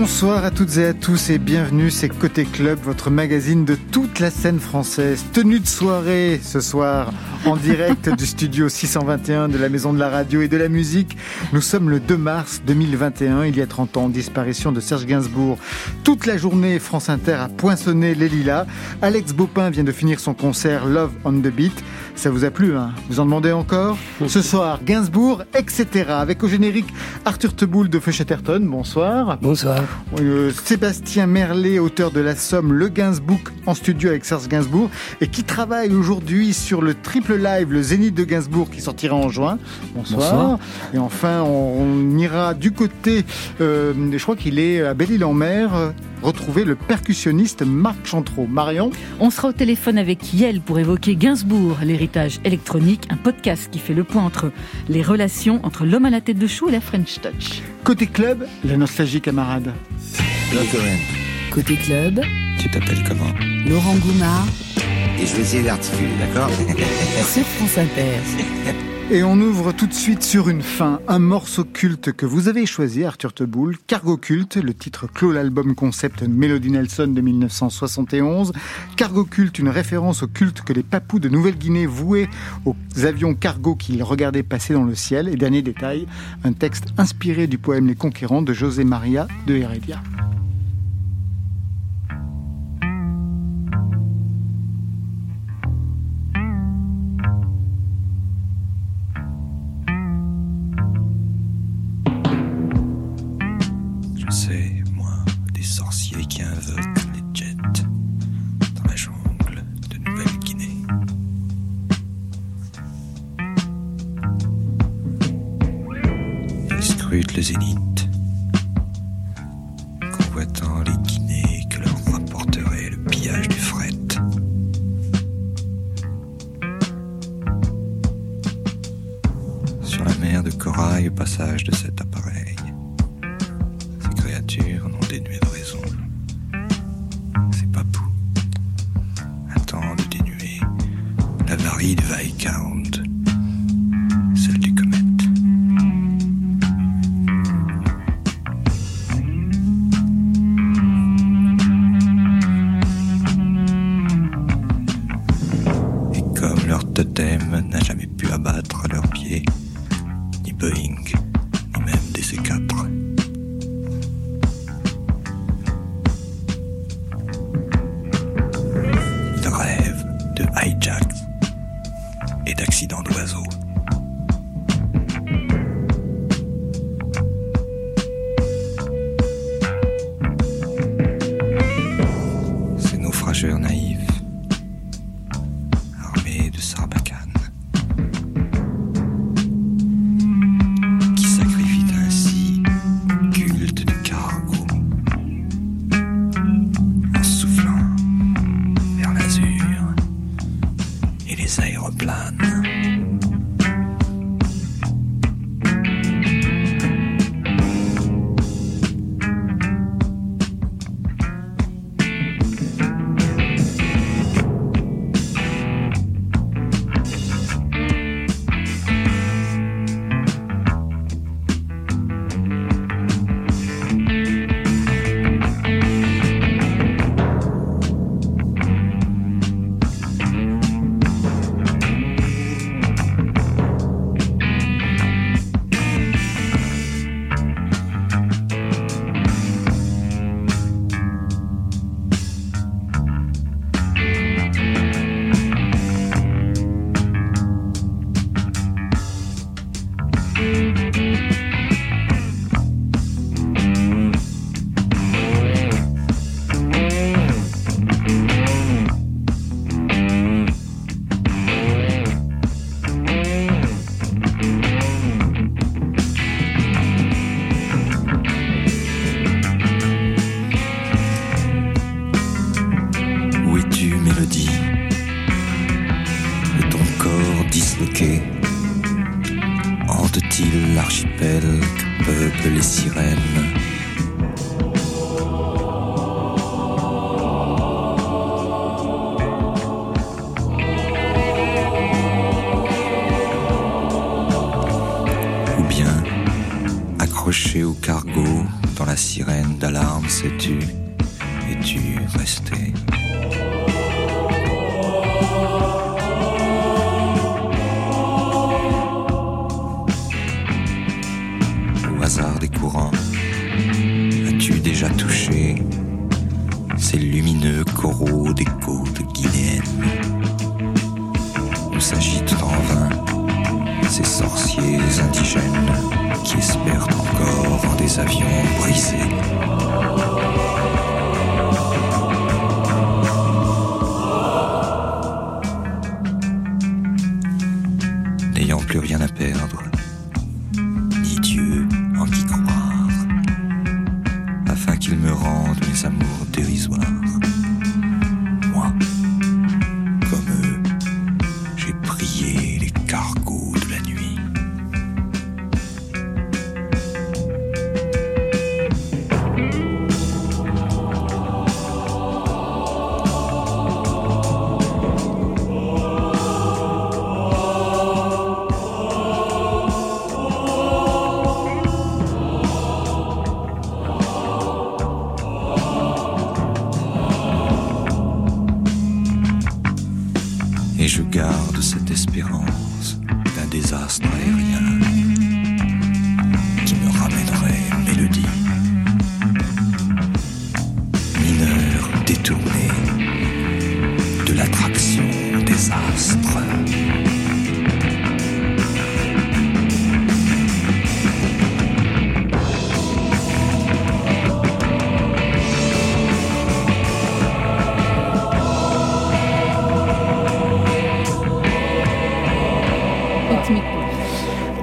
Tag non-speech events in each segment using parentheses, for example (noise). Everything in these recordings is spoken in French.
Bonsoir à toutes et à tous et bienvenue, c'est Côté Club, votre magazine de toute la scène française. Tenue de soirée ce soir en direct du studio 621 de la Maison de la Radio et de la Musique. Nous sommes le 2 mars 2021, il y a 30 ans, disparition de Serge Gainsbourg. Toute la journée, France Inter a poinçonné les lilas. Alex Bopin vient de finir son concert Love on the Beat. Ça vous a plu, hein? Vous en demandez encore? Ce soir, Gainsbourg, etc. Avec au générique Arthur Teboul de Feuchetterton. Bonsoir. Bonsoir. Euh, Sébastien Merlet, auteur de la Somme Le Gainsbourg en studio avec Serge Gainsbourg et qui travaille aujourd'hui sur le triple live, le Zénith de Gainsbourg qui sortira en juin. Bonsoir. Et enfin, on, ira du côté, euh, je crois qu'il est à Belle-Île-en-Mer, retrouver le percussionniste Marc Chantreau. Marion On sera au téléphone avec Yel pour évoquer Gainsbourg, l'héritage électronique, un podcast qui fait le point entre les relations entre l'homme à la tête de chou et la French Touch. Côté club, la nostalgie camarade. Côté club. Tu t'appelles comment? Laurent Goumard. Et je vais essayer d'articuler, d'accord (laughs) Sur France Inter. Et on ouvre tout de suite sur une fin, un morceau culte que vous avez choisi, Arthur Teboul, Cargo Culte, le titre clôt l'album concept Melody Nelson de 1971. Cargo Culte, une référence au culte que les papous de Nouvelle-Guinée vouaient aux avions cargo qu'ils regardaient passer dans le ciel. Et dernier détail, un texte inspiré du poème Les Conquérants de José Maria de Heredia. Au cargo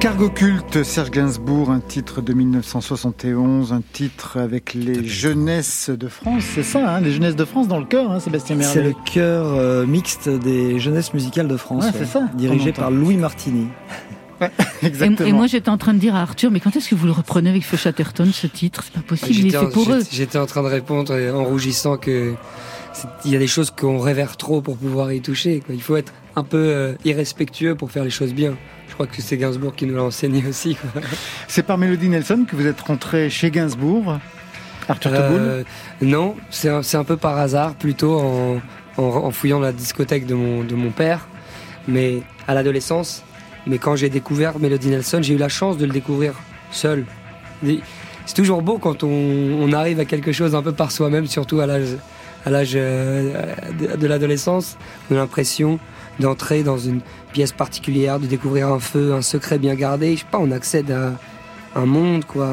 Cargo culte, Serge Gainsbourg, un titre de 1971, un titre avec les jeunesses de France, c'est ça, hein, les jeunesses de France dans le cœur, hein, Sébastien Merlet. C'est le chœur euh, mixte des jeunesses musicales de France, Ouais, c'est ça, dirigé par. Louis Martini. (laughs) Et, Exactement. et moi, j'étais en train de dire à Arthur, mais quand est-ce que vous le reprenez avec Feu Chatterton, ce titre? C'est pas possible, il est fait pour eux. j'étais- en train de répondre en rougissant que il y a des choses qu'on révère trop pour pouvoir y toucher. quoi. Il faut être un peu euh, irrespectueux pour faire les choses bien. Je crois que c'est Gainsbourg qui nous l'a enseigné aussi. C'est par Mélodie Nelson que vous êtes rentré chez Gainsbourg, Arthur Teboul? Euh, non, c'est un, un peu par hasard, plutôt en, en, en fouillant la discothèque de mon, de mon père, mais à l'adolescence. Mais quand j'ai découvert Melody Nelson, j'ai eu la chance de le découvrir seul. C'est toujours beau quand on, on arrive à quelque chose un peu par soi-même, surtout à l'âge euh, de, de l'adolescence. On a l'impression d'entrer dans une pièce particulière, de découvrir un feu, un secret bien gardé. Je sais pas, on accède à un monde, quoi.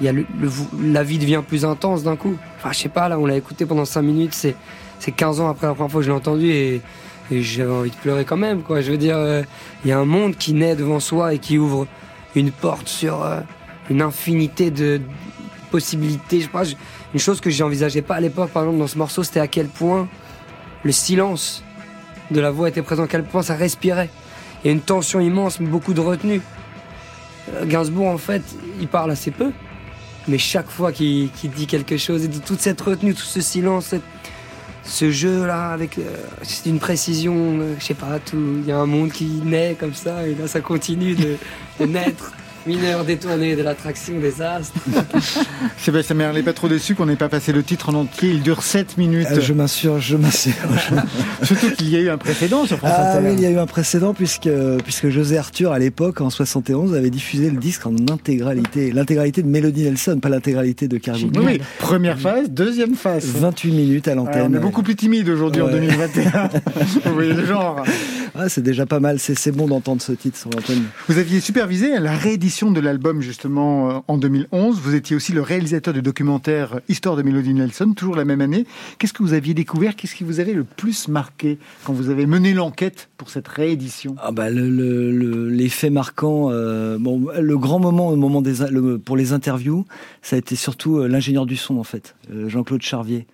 il y a le, le- la vie devient plus intense d'un coup. Enfin, je sais pas, là, on l'a écouté pendant 5 minutes, c'est, c'est 15 ans après la première fois que je l'ai entendu et, et j'avais envie de pleurer quand même, quoi. Je veux dire, euh, il y a un monde qui naît devant soi et qui ouvre une porte sur euh, une infinité de possibilités. Je sais pas, je- une chose que j'envisageais pas à l'époque, par exemple, dans ce morceau, c'était à quel point le silence de la voix était présent, à quel point ça respirait. Il y a une tension immense, mais beaucoup de retenue. Euh, Gainsbourg, en fait, il parle assez peu, mais chaque fois qu'il dit quelque chose, et de toute cette retenue, tout ce silence, ce jeu-là, avec euh, c'est une précision, euh, je sais pas, il y a un monde qui naît comme ça, et là, ça continue de, de naître. Mineur détourné de l'attraction des astres. (laughs) Sébastien Merlet, pas trop déçu qu'on n'ait pas passé le titre en entier. Il dure 7 minutes. Euh, je m'insurge, je m'insurge. (laughs) Surtout qu'il y a eu un précédent sur France Ah Inter. oui, il y a eu un précédent puisque, puisque José Arthur, à l'époque, en 71, avait diffusé le disque en intégralité. L'intégralité de Melody Nelson, pas l'intégralité de Cargo. Oui, oui. Première phase, deuxième phase. 28 minutes à Ah, l'antenne. on est beaucoup plus timide aujourd'hui en Ouais. 2021. (laughs) Vous voyez le genre. Ah, c'est déjà pas mal, c'est c'est bon d'entendre ce titre sur l'antenne. Vous aviez supervisé la réédition de l'album justement euh, en 2011. Vous étiez aussi le réalisateur du documentaire Histoire de Melody Nelson, toujours la même année. Qu'est-ce que vous aviez découvert? Qu'est-ce qui vous avait le plus marqué quand vous avez mené l'enquête pour cette réédition? Ah bah le, le, le- l'effet marquant, euh, bon, le grand moment au moment des le- pour les interviews, ça a été surtout euh, l'ingénieur du son en fait, Jean-Claude Charvier.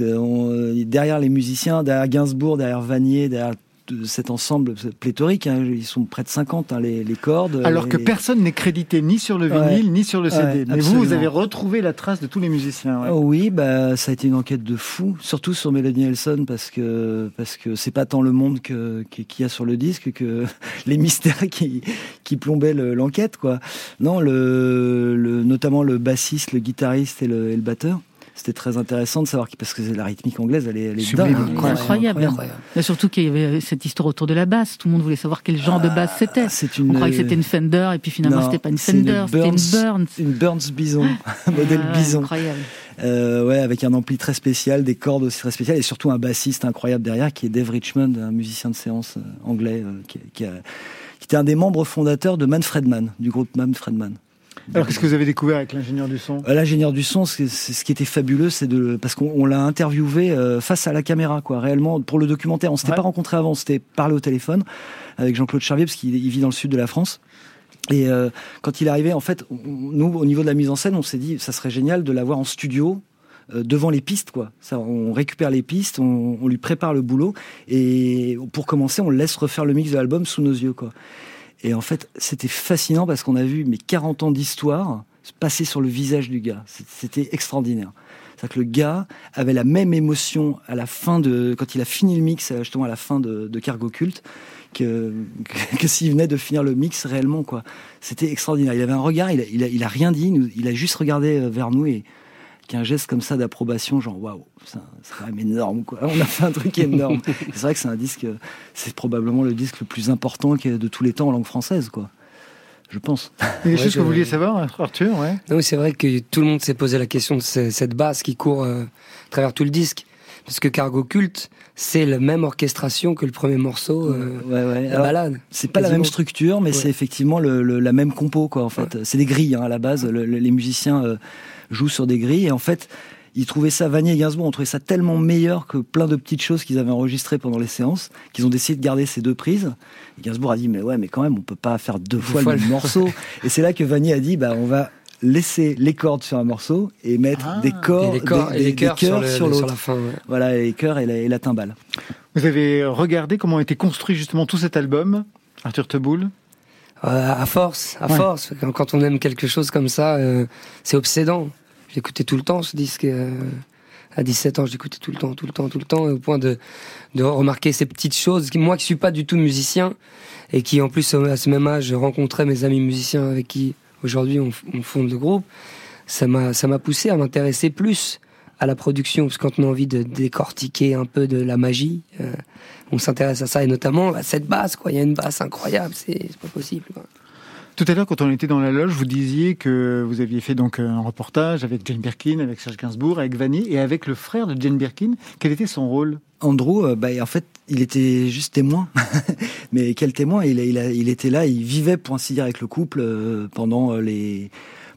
Derrière les musiciens, derrière Gainsbourg, derrière Vanier, derrière de cet ensemble pléthorique. Hein. Ils sont près de 50, hein, les, les, cordes. Alors que personne n'est crédité ni sur le vinyle, ni sur le CD. Mais vous, vous avez retrouvé la trace de tous les musiciens. Oh oui, bah, ça a été une enquête de fou, surtout sur Melody Nelson, parce que parce que c'est pas tant le monde qu'il y a sur le disque que (laughs) les mystères qui, qui plombaient l'enquête. quoi. Non, le, le, notamment le bassiste, le guitariste et le, et le batteur c'était très intéressant de savoir parce que la rythmique anglaise, elle est, elle est dingue, incroyable. incroyable. surtout qu'il y avait cette histoire autour de la basse. Tout le monde voulait savoir quel genre de basse ah, c'était. Une... On croyait que c'était une Fender et puis finalement c'était pas une Fender, c'était une Burns. Une Burns Bison, (laughs) modèle ah, Bison. Incroyable. Euh, ouais, avec un ampli très spécial, des cordes aussi très spéciales et surtout un bassiste incroyable derrière qui est Dave Richmond, un musicien de séance euh, anglais euh, qui, qui, a, qui était un des membres fondateurs de Manfred Mann, du groupe Manfred Mann. Alors qu'est-ce que vous avez découvert avec l'ingénieur du son? Euh, L'ingénieur du son, c'est ce qui était fabuleux, c'est de parce qu'on l'a interviewé euh, face à la caméra, quoi, réellement pour le documentaire. On s'était pas rencontré avant, on s'était parlé au téléphone avec Jean-Claude Charvier parce qu'il vit dans le sud de la France. Et euh, quand il est arrivé, en fait, nous, au niveau de la mise en scène, on s'est dit, ça serait génial de l'avoir en studio, devant les pistes, quoi. Ça, on récupère les pistes, on, on, lui prépare le boulot, et pour commencer, on laisse refaire le mix de l'album sous nos yeux, quoi. Et en fait, c'était fascinant parce qu'on a vu mes 40 ans d'histoire passer sur le visage du gars. C'était extraordinaire. C'est que le gars avait la même émotion à la fin de quand il a fini le mix, justement à la fin de, Cargo Cult, que, que, s'il venait de finir le mix réellement quoi. C'était extraordinaire. Il avait un regard, il a, il a, rien dit, il a juste regardé euh, vers nous et qu'un geste comme ça d'approbation, genre waouh, c'est quand même énorme quoi. (laughs) On a fait un truc énorme. c'est vrai que c'est un disque, c'est probablement le disque le plus important de tous les temps en langue française quoi. Je pense. Il y a des (laughs) choses que vous vouliez savoir, Arthur ouais. Non, c'est vrai que tout le monde s'est posé la question de cette basse qui court euh, à travers tout le disque. Parce que Cargo Cult, c'est la même orchestration que le premier morceau, euh, ouais, la balade. C'est pas la même structure, mais c'est effectivement le, la même compo, quoi, en fait. C'est des grilles, hein, à la base. les musiciens euh, jouent sur des grilles. Et en fait, ils trouvaient ça, Vanier et Gainsbourg ont trouvé ça tellement meilleur que plein de petites choses qu'ils avaient enregistrées pendant les séances, qu'ils ont décidé de garder ces deux prises. Et Gainsbourg a dit, mais ouais, mais quand même, on peut pas faire deux, fois, le même morceau. Et c'est là que Vanier a dit, bah, on va laisser les cordes sur un morceau et mettre ah. des cordes, des, des, chœurs sur, l'autre. Voilà, les chœurs et la, et la timbale. Vous avez regardé comment a été construit justement tout cet album, Arthur Teboul? À force, à force. Quand on aime quelque chose comme ça, euh, c'est obsédant. J'écoutais tout le temps ce disque. Euh, à 17 ans, j'écoutais tout le temps, tout le temps, tout le temps, au point de, de remarquer ces petites choses. Moi qui suis pas du tout musicien, et qui en plus à ce même âge rencontrais mes amis musiciens avec qui aujourd'hui on, on fonde le groupe, ça m'a ça m'a poussé à m'intéresser plus à la production, parce que quand on a envie de décortiquer un peu de la magie, euh, on s'intéresse à ça, et notamment à cette basse, quoi. Il y a une basse incroyable, c'est pas possible. Quoi. Tout à l'heure, quand on était dans la loge, vous disiez que vous aviez fait donc un reportage avec Jane Birkin, avec Serge Gainsbourg, avec Vanny et avec le frère de Jane Birkin. Quel était son rôle? Andrew, euh, bah, en fait, il était juste témoin. (laughs) Mais quel témoin? Il, il, il, était là, il vivait, pour ainsi dire, avec le couple euh, pendant les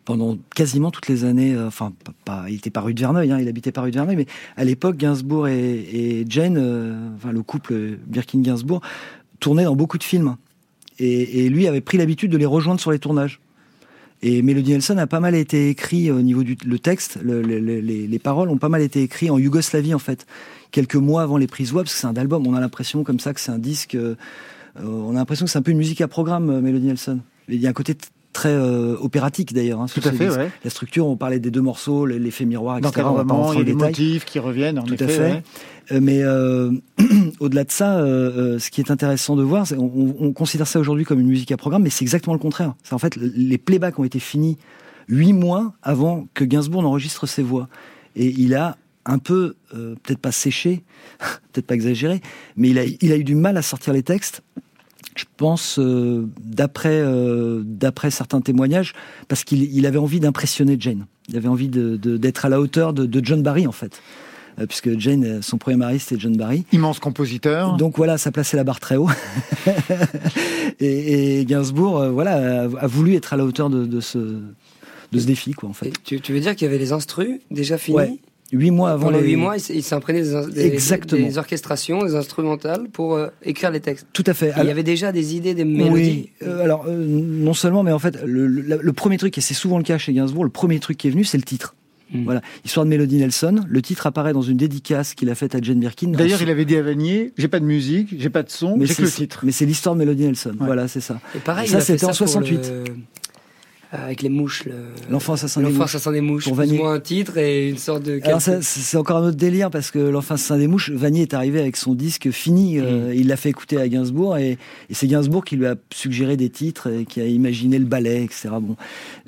pendant quasiment toutes les années, euh, enfin, pas, il était pas rue de Verneuil, hein, il habitait pas rue de Verneuil, mais à l'époque, Gainsbourg et, et Jane, euh, enfin, le couple Birkin-Gainsbourg, tournaient dans beaucoup de films. Et, lui avait pris l'habitude de les rejoindre sur les tournages. Et Melody Nelson a pas mal été écrit au niveau du le texte, le, les, les, paroles ont pas mal été écrits en Yougoslavie en fait, quelques mois avant les prises web, parce que c'est un album, on a l'impression comme ça que c'est un disque, euh, on a l'impression que c'est un peu une musique à programme, Melody Nelson. Il y a un côté très euh, opératique d'ailleurs. Hein, Tout à fait, ouais. La structure, on parlait des deux morceaux, l'effet miroir, etc. D'encadrement, il y a des motifs qui reviennent, en Tout à fait. Euh, mais euh, (clears throat) au-delà de ça, ce qui est intéressant de voir, on, on, considère ça aujourd'hui comme une musique à programme, mais c'est exactement le contraire. C'est en fait les playbacks ont été finis huit mois avant que Gainsbourg n'enregistre ses voix, et il a un peu, peut-être pas séché, (laughs) peut-être pas exagéré, mais il a, il a eu du mal à sortir les textes je pense, euh, d'après euh, d'après certains témoignages, parce qu'il il avait envie d'impressionner Jane. Il avait envie d'être de, à la hauteur de, de, John Barry, en fait. Euh, puisque Jane, son premier mari, c'était John Barry. Immense compositeur. Donc voilà, ça plaçait la barre très haut. (laughs) et, et, Gainsbourg, voilà, a, voulu être à la hauteur de, de ce de ce défi, quoi, en fait. Tu, tu, veux dire qu'il y avait les instrus déjà finis Huit mois avant Pendant les... huit mois, il s'est imprégné des, des, orchestrations, des instrumentales pour euh, écrire les textes. Tout à fait. il y avait déjà des idées, des mélodies. Oui. Euh, alors euh, non seulement, mais en fait, le, le, premier truc, et c'est souvent le cas chez Gainsbourg, le premier truc qui est venu, c'est le titre. Mm. Voilà, histoire de Melody Nelson. Le titre apparaît dans une dédicace qu'il a faite à Jane Birkin. D'ailleurs, il avait dit à Vanier j'ai pas de musique, j'ai pas de son, j'ai que le titre. Mais c'est l'histoire de Melody Nelson. Voilà, c'est ça. Et pareil, ça c'était en 68. Euh, avec les mouches. L'enfant assassin des mouches. assassin des mouches. Pour Vanier. un titre et une sorte de. Alors c'est encore un autre délire parce que l'enfant assassin des mouches, Vanier est arrivé avec son disque fini. Euh, mm. il l'a fait écouter à Gainsbourg et, et c'est Gainsbourg qui lui a suggéré des titres et qui a imaginé le ballet, etc. Bon,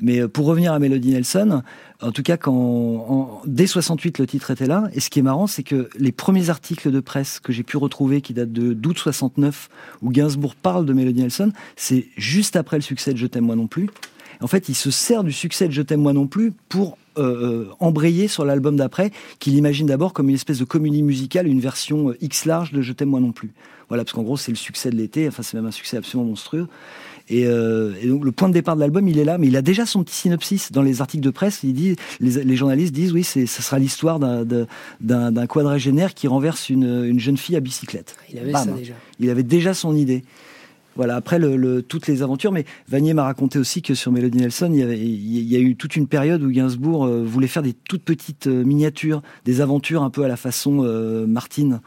mais euh, pour revenir à Melody Nelson, en tout cas, quand en, dès 68 le titre était là. Et ce qui est marrant, c'est que les premiers articles de presse que j'ai pu retrouver, qui datent de d'août 69, où Gainsbourg parle de Melody Nelson, c'est juste après le succès de Je t'aime moi non plus. En fait, il se sert du succès de Je t'aime moi non plus pour euh, euh, embrayer sur l'album d'après, qu'il imagine d'abord comme une espèce de comédie musicale, une version euh, X large de Je t'aime moi non plus. Voilà, parce qu'en gros, c'est le succès de l'été, enfin, c'est même un succès absolument monstrueux. Et, donc le point de départ de l'album, il est là, mais il a déjà son petit synopsis dans les articles de presse. Il dit, les, journalistes disent, oui, c'est, ce sera l'histoire d'un, quadragénaire qui renverse une, jeune fille à bicyclette. Il avait ça déjà. Il avait déjà son idée. Voilà, après le, toutes les aventures, mais Vanier m'a raconté aussi que sur Melody Nelson, il y, avait, il y a eu toute une période où Gainsbourg euh, voulait faire des toutes petites euh, miniatures, des aventures un peu à la façon euh, Martine.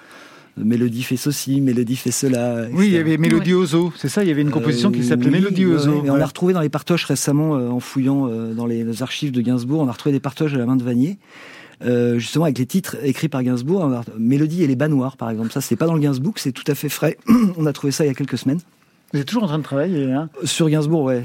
Mélodie fait ceci, Mélodie fait cela. Oui, il y avait Mélodie Ozo, c'est ça, il y avait une composition qui s'appelait Mélodie Ozo. Et on l'a retrouvé dans les partoches récemment, en fouillant dans les archives de Gainsbourg, on a retrouvé des partoches à la main de Vanier. justement avec les titres écrits par Gainsbourg, Mélodie et les bas noirs par exemple. Ça, c'est pas dans le Gainsbourg, c'est tout à fait frais. (clears throat) on a trouvé ça il y a quelques semaines. Vous êtes toujours en train de travailler, hein Sur Gainsbourg, ouais.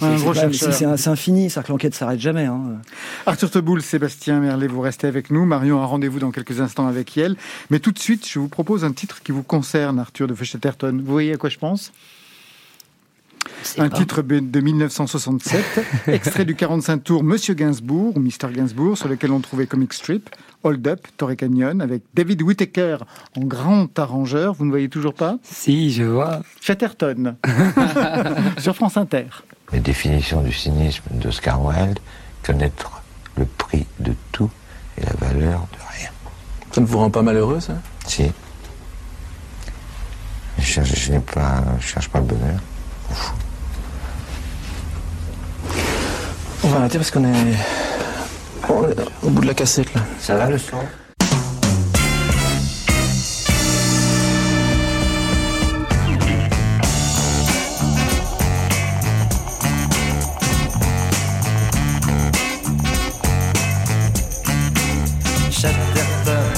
c'est infini, c'est que l'enquête s'arrête jamais. Hein. Arthur Teboul, Sébastien Merlet, vous restez avec nous. Marion a rendez-vous dans quelques instants avec Yel. Mais tout de suite, je vous propose un titre qui vous concerne, Arthur de Feuchetterton. Vous voyez à quoi je pense? Un titre de 1967, (laughs) extrait du 45 tours Monsieur Gainsbourg, ou Mr Gainsbourg, sur lequel on trouvait Comic Strip, Hold Up, Torrey Canyon, avec David Whittaker en grand arrangeur. Vous ne voyez toujours pas? Si, je vois. Chatterton, (laughs) (laughs) sur France Inter. La définition du cynisme d'Oscar Wilde, connaître le prix de tout et la valeur de rien. Ça ne vous rend pas malheureux, ça? Si. Je cherche, je pas, je cherche pas le bonheur. On va arrêter parce qu'on est... au bout de la cassette là. Ça va le son? Chatterton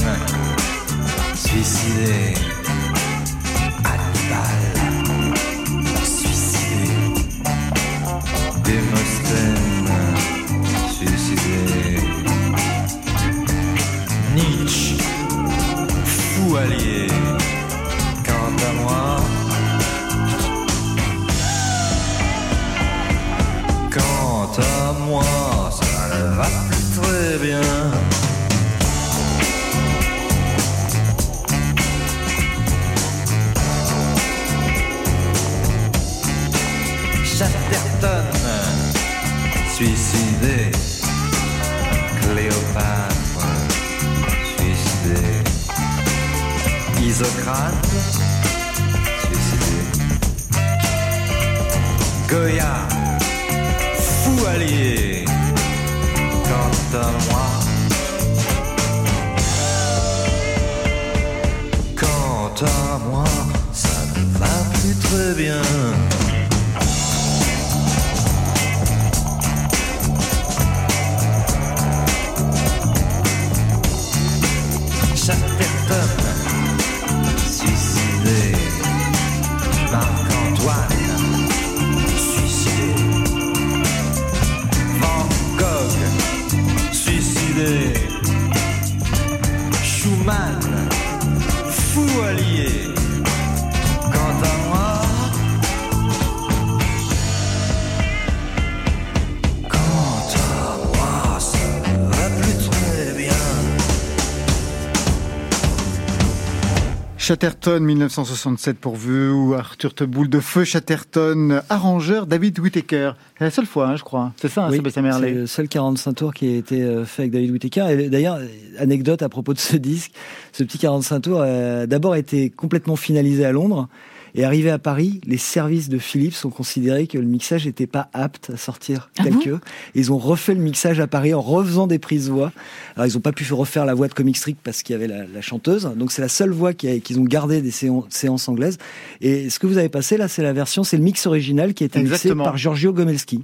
1967 pour vous, Arthur Teboul de Feu Chatterton, arrangeur David Whittaker. C'est la seule fois, hein, je crois. C'est ça, hein, Sébastien Merlet. C'est le seul 45 tours qui a été euh, fait avec David Whittaker. Et d'ailleurs, anecdote à propos de ce disque, ce petit 45 tours a d'abord été complètement finalisé à Londres. Et arrivé à Paris, les services de Philips ont considéré que le mixage n'était pas apte à sortir Ah tel bon que. Et ils ont refait le mixage à Paris en refaisant des prises voix. Alors ils n'ont pas pu refaire la voix de Comic Strip parce qu'il y avait la, la chanteuse. Donc c'est la seule voix qu'ils ont gardé des séan- séances anglaises. Et ce que vous avez passé là, c'est la version, c'est le mix original qui a été mixé par Giorgio Gomelski.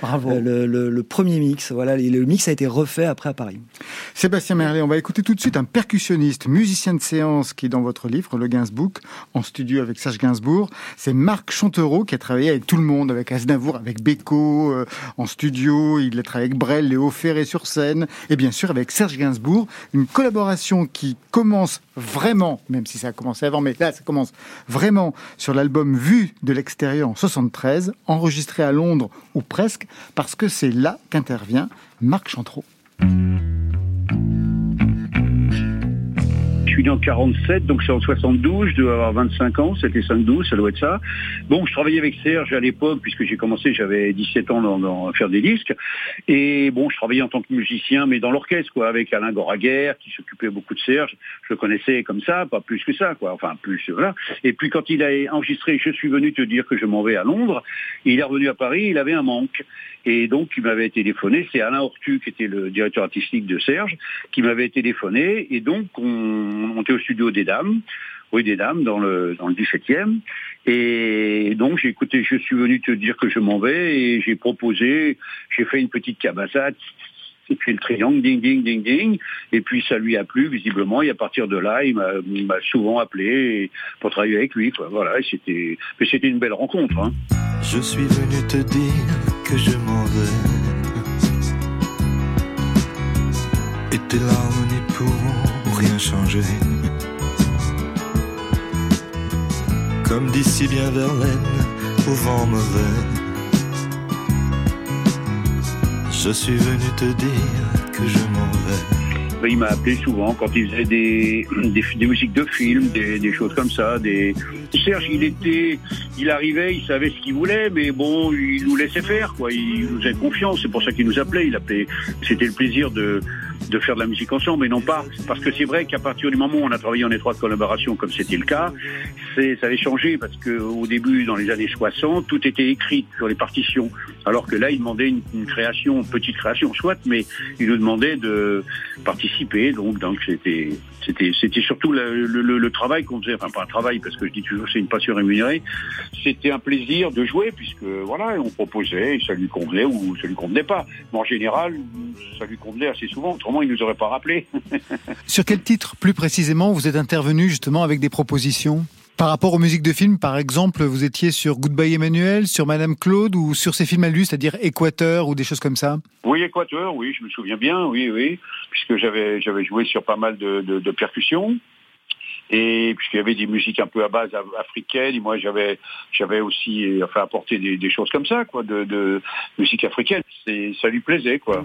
Bravo. Le, le- le premier mix, voilà, et le mix a été refait après à Paris. Sébastien Merlet, on va écouter tout de suite un percussionniste, musicien de séance qui est dans votre livre, le Gainsbourg, en studio avec Serge Gainsbourg. C'est Marc Chantereau qui a travaillé avec tout le monde, avec Aznavour, avec Beko, euh, en studio. Il a travaillé avec Brel, Léo Ferré sur scène, et bien sûr avec Serge Gainsbourg. Une collaboration qui commence vraiment, même si ça a commencé avant, mais là ça commence vraiment sur l'album Vu de l'extérieur en 73, enregistré à Londres ou presque, parce que c'est là qu'intervient Marc Chantereau. Suis en 47, donc c'est en 72, je dois avoir 25 ans, c'était 5-12, ça doit être ça. Bon, je travaillais avec Serge à l'époque, puisque j'ai commencé, j'avais 17 ans dans, faire des disques. Et bon, je travaillais en tant que musicien, mais dans l'orchestre, quoi, avec Alain Goraguer, qui s'occupait beaucoup de Serge. Je le connaissais comme ça, pas plus que ça, quoi. Enfin, plus, voilà. Et puis quand il a enregistré Je suis venu te dire que je m'en vais à Londres, il est revenu à Paris, il avait un manque. Et donc, il m'avait téléphoné, c'est Alain Hortu, qui était le directeur artistique de Serge, qui m'avait téléphoné. Et donc, on, était au studio des Dames, rue des Dames, dans le, dans le 17e. Et donc, j'ai écouté, je suis venu te dire que je m'en vais, et j'ai proposé, j'ai fait une petite cabassade, et puis le triangle, ding, ding, ding, ding. Et puis ça lui a plu, visiblement, et à partir de là, il m'a- souvent appelé pour travailler avec lui. Quoi. Voilà, c'était, une belle rencontre. Hein. Je suis venu te dire que je m'en vais. Et tes larmes n'y pourront rien changer. Comme d'ici bien Verlaine, au vent mauvais. Je suis venu te dire que je m'en vais. Il m'a appelé souvent quand il faisait des, des, des musiques de films, des, des choses comme ça. Des... Serge, il était, il arrivait, il savait ce qu'il voulait, mais bon, il nous laissait faire, quoi. Il nous faisait confiance. C'est pour ça qu'il nous appelait. Il appelait. C'était le plaisir de de faire de la musique ensemble, mais non pas parce que c'est vrai qu'à partir du moment où on a travaillé en étroite collaboration, comme c'était le cas, ça avait changé parce que au début, dans les années 60, tout était écrit sur les partitions, alors que là, il demandait une, création, une petite création, soit, mais il nous demandait de participer. Donc, donc c'était c'était c'était surtout le, le, le- le travail qu'on faisait, enfin pas un travail parce que je dis toujours c'est une passion rémunérée. C'était un plaisir de jouer puisque voilà, on proposait, et ça lui convenait ou ça lui convenait pas. Mais en général, ça lui convenait assez souvent. Autrement, il nous aurait pas rappelé. (laughs) Sur quel titre, plus précisément, vous êtes intervenu justement avec des propositions? Par rapport aux musiques de films, par exemple, vous étiez sur Goodbye Emmanuel, sur Madame Claude ou sur ses films à lui, c'est-à-dire Équateur ou des choses comme ça? Oui, Équateur, oui, je me souviens bien, oui, oui, puisque j'avais j'avais joué sur pas mal de, de, de percussions. Et puisqu'il y avait des musiques un peu à base af- africaine, et moi j'avais j'avais aussi enfin apporté des, des choses comme ça, quoi, de, de musique africaine. C'est ça lui plaisait, quoi.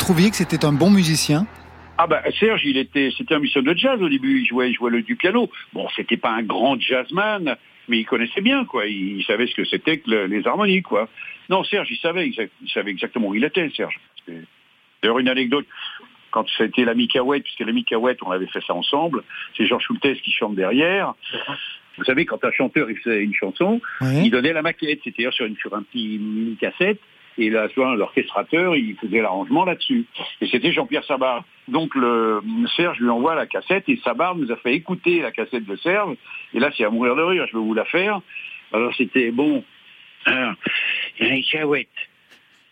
Trouviez que c'était un bon musicien Ah bah Serge, il était, c'était un musicien de jazz au début. Il jouait, il jouait le, du piano. Bon, c'était pas un grand jazzman, mais il connaissait bien, quoi. Il, il savait ce que c'était que le- les harmonies, quoi. Non, Serge, il savait, exact- il savait exactement où il était, Serge. D'ailleurs, une anecdote. Quand c'était l'ami Cahouette, puisque l'ami Cahouette, on avait fait ça ensemble, c'est Georges Schultes qui chante derrière. Vous savez, quand un chanteur il faisait une chanson, il donnait la maquette, c'est-à-dire sur, une, sur un petit mini cassette, et là, l'orchestrateur, il faisait l'arrangement là-dessus. Et c'était Jean-Pierre Sabard. Donc le Serge lui envoie la cassette et Sabard nous a fait écouter la cassette de Serge. Et là, c'est à mourir de rire, je vais vous la faire. Alors c'était bon. Alors, il y a une cahouette.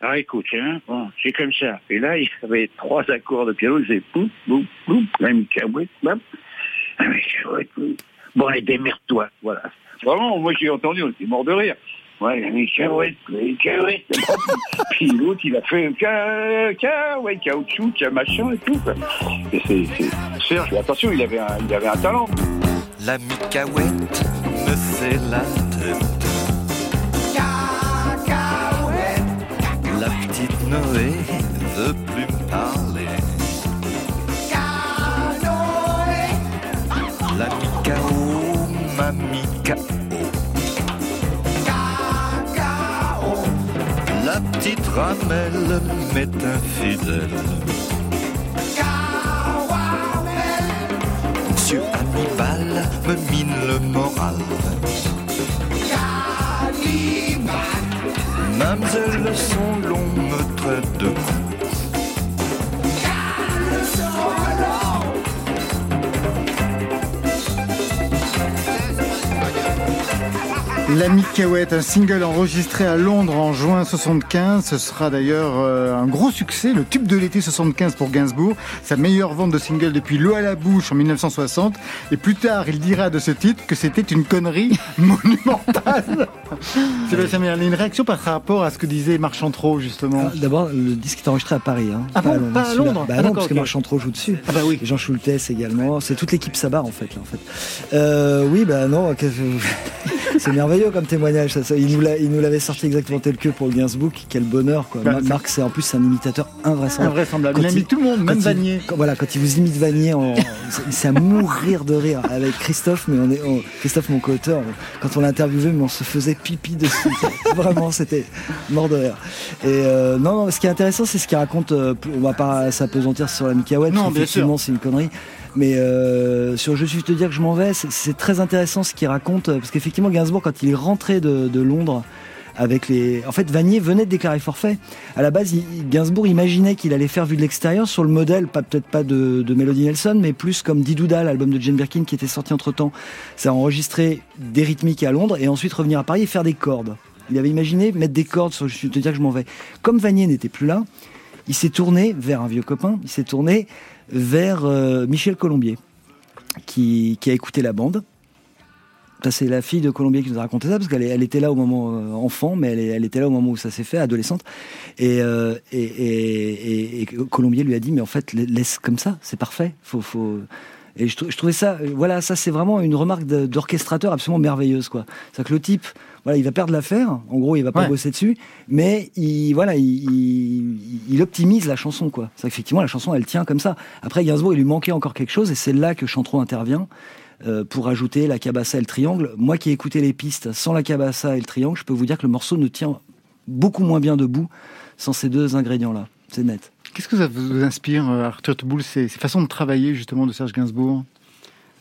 Alors écoute, hein, bon, c'est comme ça. Et là, il y avait trois accords de piano, faisait poum, poum, poum, la cahouette, bam. Ah. Bon, allez, démerde-toi, voilà. Vraiment, moi j'ai entendu, on était mort de rire. Ouais, les cacahuètes, les cacahuètes. Puis l'autre, il a fait ca, ca, ouais, caoutchouc, ca, machin et tout. Et c'est, c'est, Serge, attention, il avait un, il avait un talent. La Micahouette me fait la tête. La petite Noé veut plus me parler. Petite ramelle m'est infidèle. Monsieur Hannibal me mine le moral. Mademoiselle, son long me traite de con. La Micaouette, un single enregistré à Londres en juin 75. Ce sera d'ailleurs euh, un gros succès, le tube de l'été 75 pour Gainsbourg, sa meilleure vente de single depuis L'eau à la bouche en 1960. Et plus tard, il dira de ce titre que c'était une connerie (laughs) monumentale. (laughs) Sébastien Merlin, une réaction par rapport à ce que disait Marc Chantreau, justement? Ah, D'abord, le disque est enregistré à Paris. Hein, Ah bon, Londres, pas à. Londres Bah Ah, non, parce que ok. Marc Chantreau joue dessus. Ah bah oui. Et Jean Schultes également. C'est toute l'équipe Sabar en fait. Là, en fait. Euh, oui, bah non. (laughs) C'est merveilleux comme témoignage. Ça, ça. Il nous l'avait sorti exactement tel que pour le Gainsbourg. Quel bonheur. Quoi. Bah, Marc, c'est en plus c'est un imitateur invraisemblable. Invraisemblable. Il mis tout le monde, même Vanier. quand- voilà, quand il vous imite Vanier, c'est- à mourir de rire avec Christophe, mais on est, on- Christophe, mon co-auteur, quand on l'a interviewé, mais on se faisait pipi dessus. (laughs) Vraiment, c'était mort de rire. Et euh, non, non, ce qui est intéressant, c'est ce qu'il raconte. euh, on va pas s'apesantir sur la Micaouette, Non, qu'effectivement, c'est une connerie. Mais euh, sur Je suis te dire que je m'en vais, c'est- très intéressant ce qu'il raconte, euh, parce qu'effectivement, Gainsbourg, quand il est rentré de, Londres, avec les. En fait, Vanier venait de déclarer forfait. À la base, Gainsbourg imaginait qu'il allait faire vu de l'extérieur sur le modèle, peut-être pas de, Melody Nelson, mais plus comme Didouda, l'album de Jane Birkin qui était sorti entre temps. Ça a enregistré des rythmiques à Londres et ensuite revenir à Paris et faire des cordes. Il avait imaginé mettre des cordes sur Je suis te dire que je m'en vais. Comme Vanier n'était plus là, il s'est tourné vers un vieux copain, il s'est tourné vers euh, Michel Colombier, qui, a écouté la bande. C'est la fille de Colombier qui nous a raconté ça, parce qu'elle était là au moment euh, enfant, mais elle, était là au moment où ça s'est fait, adolescente. Et, euh, Colombier lui a dit, mais en fait, la- laisse comme ça, c'est parfait. Faut... Et je, trou- je trouvais ça, euh, voilà, ça c'est vraiment une remarque d'orchestrateur absolument merveilleuse, quoi. C'est que le type, voilà, il va perdre l'affaire. En gros, il va pas Ouais. bosser dessus, mais il, voilà, il, il, il optimise la chanson, quoi. C'est qu'effectivement, la chanson, elle tient comme ça. Après, Gainsbourg, il lui manquait encore quelque chose, et c'est là que Chantreau intervient euh, pour ajouter la cabassa et le triangle. Moi qui ai écouté les pistes sans la cabassa et le triangle, je peux vous dire que le morceau ne tient beaucoup moins bien debout sans ces deux ingrédients-là. C'est net. Qu'est-ce que ça vous inspire, euh, Arthur Teboul, ces, ces façons de travailler justement de Serge Gainsbourg?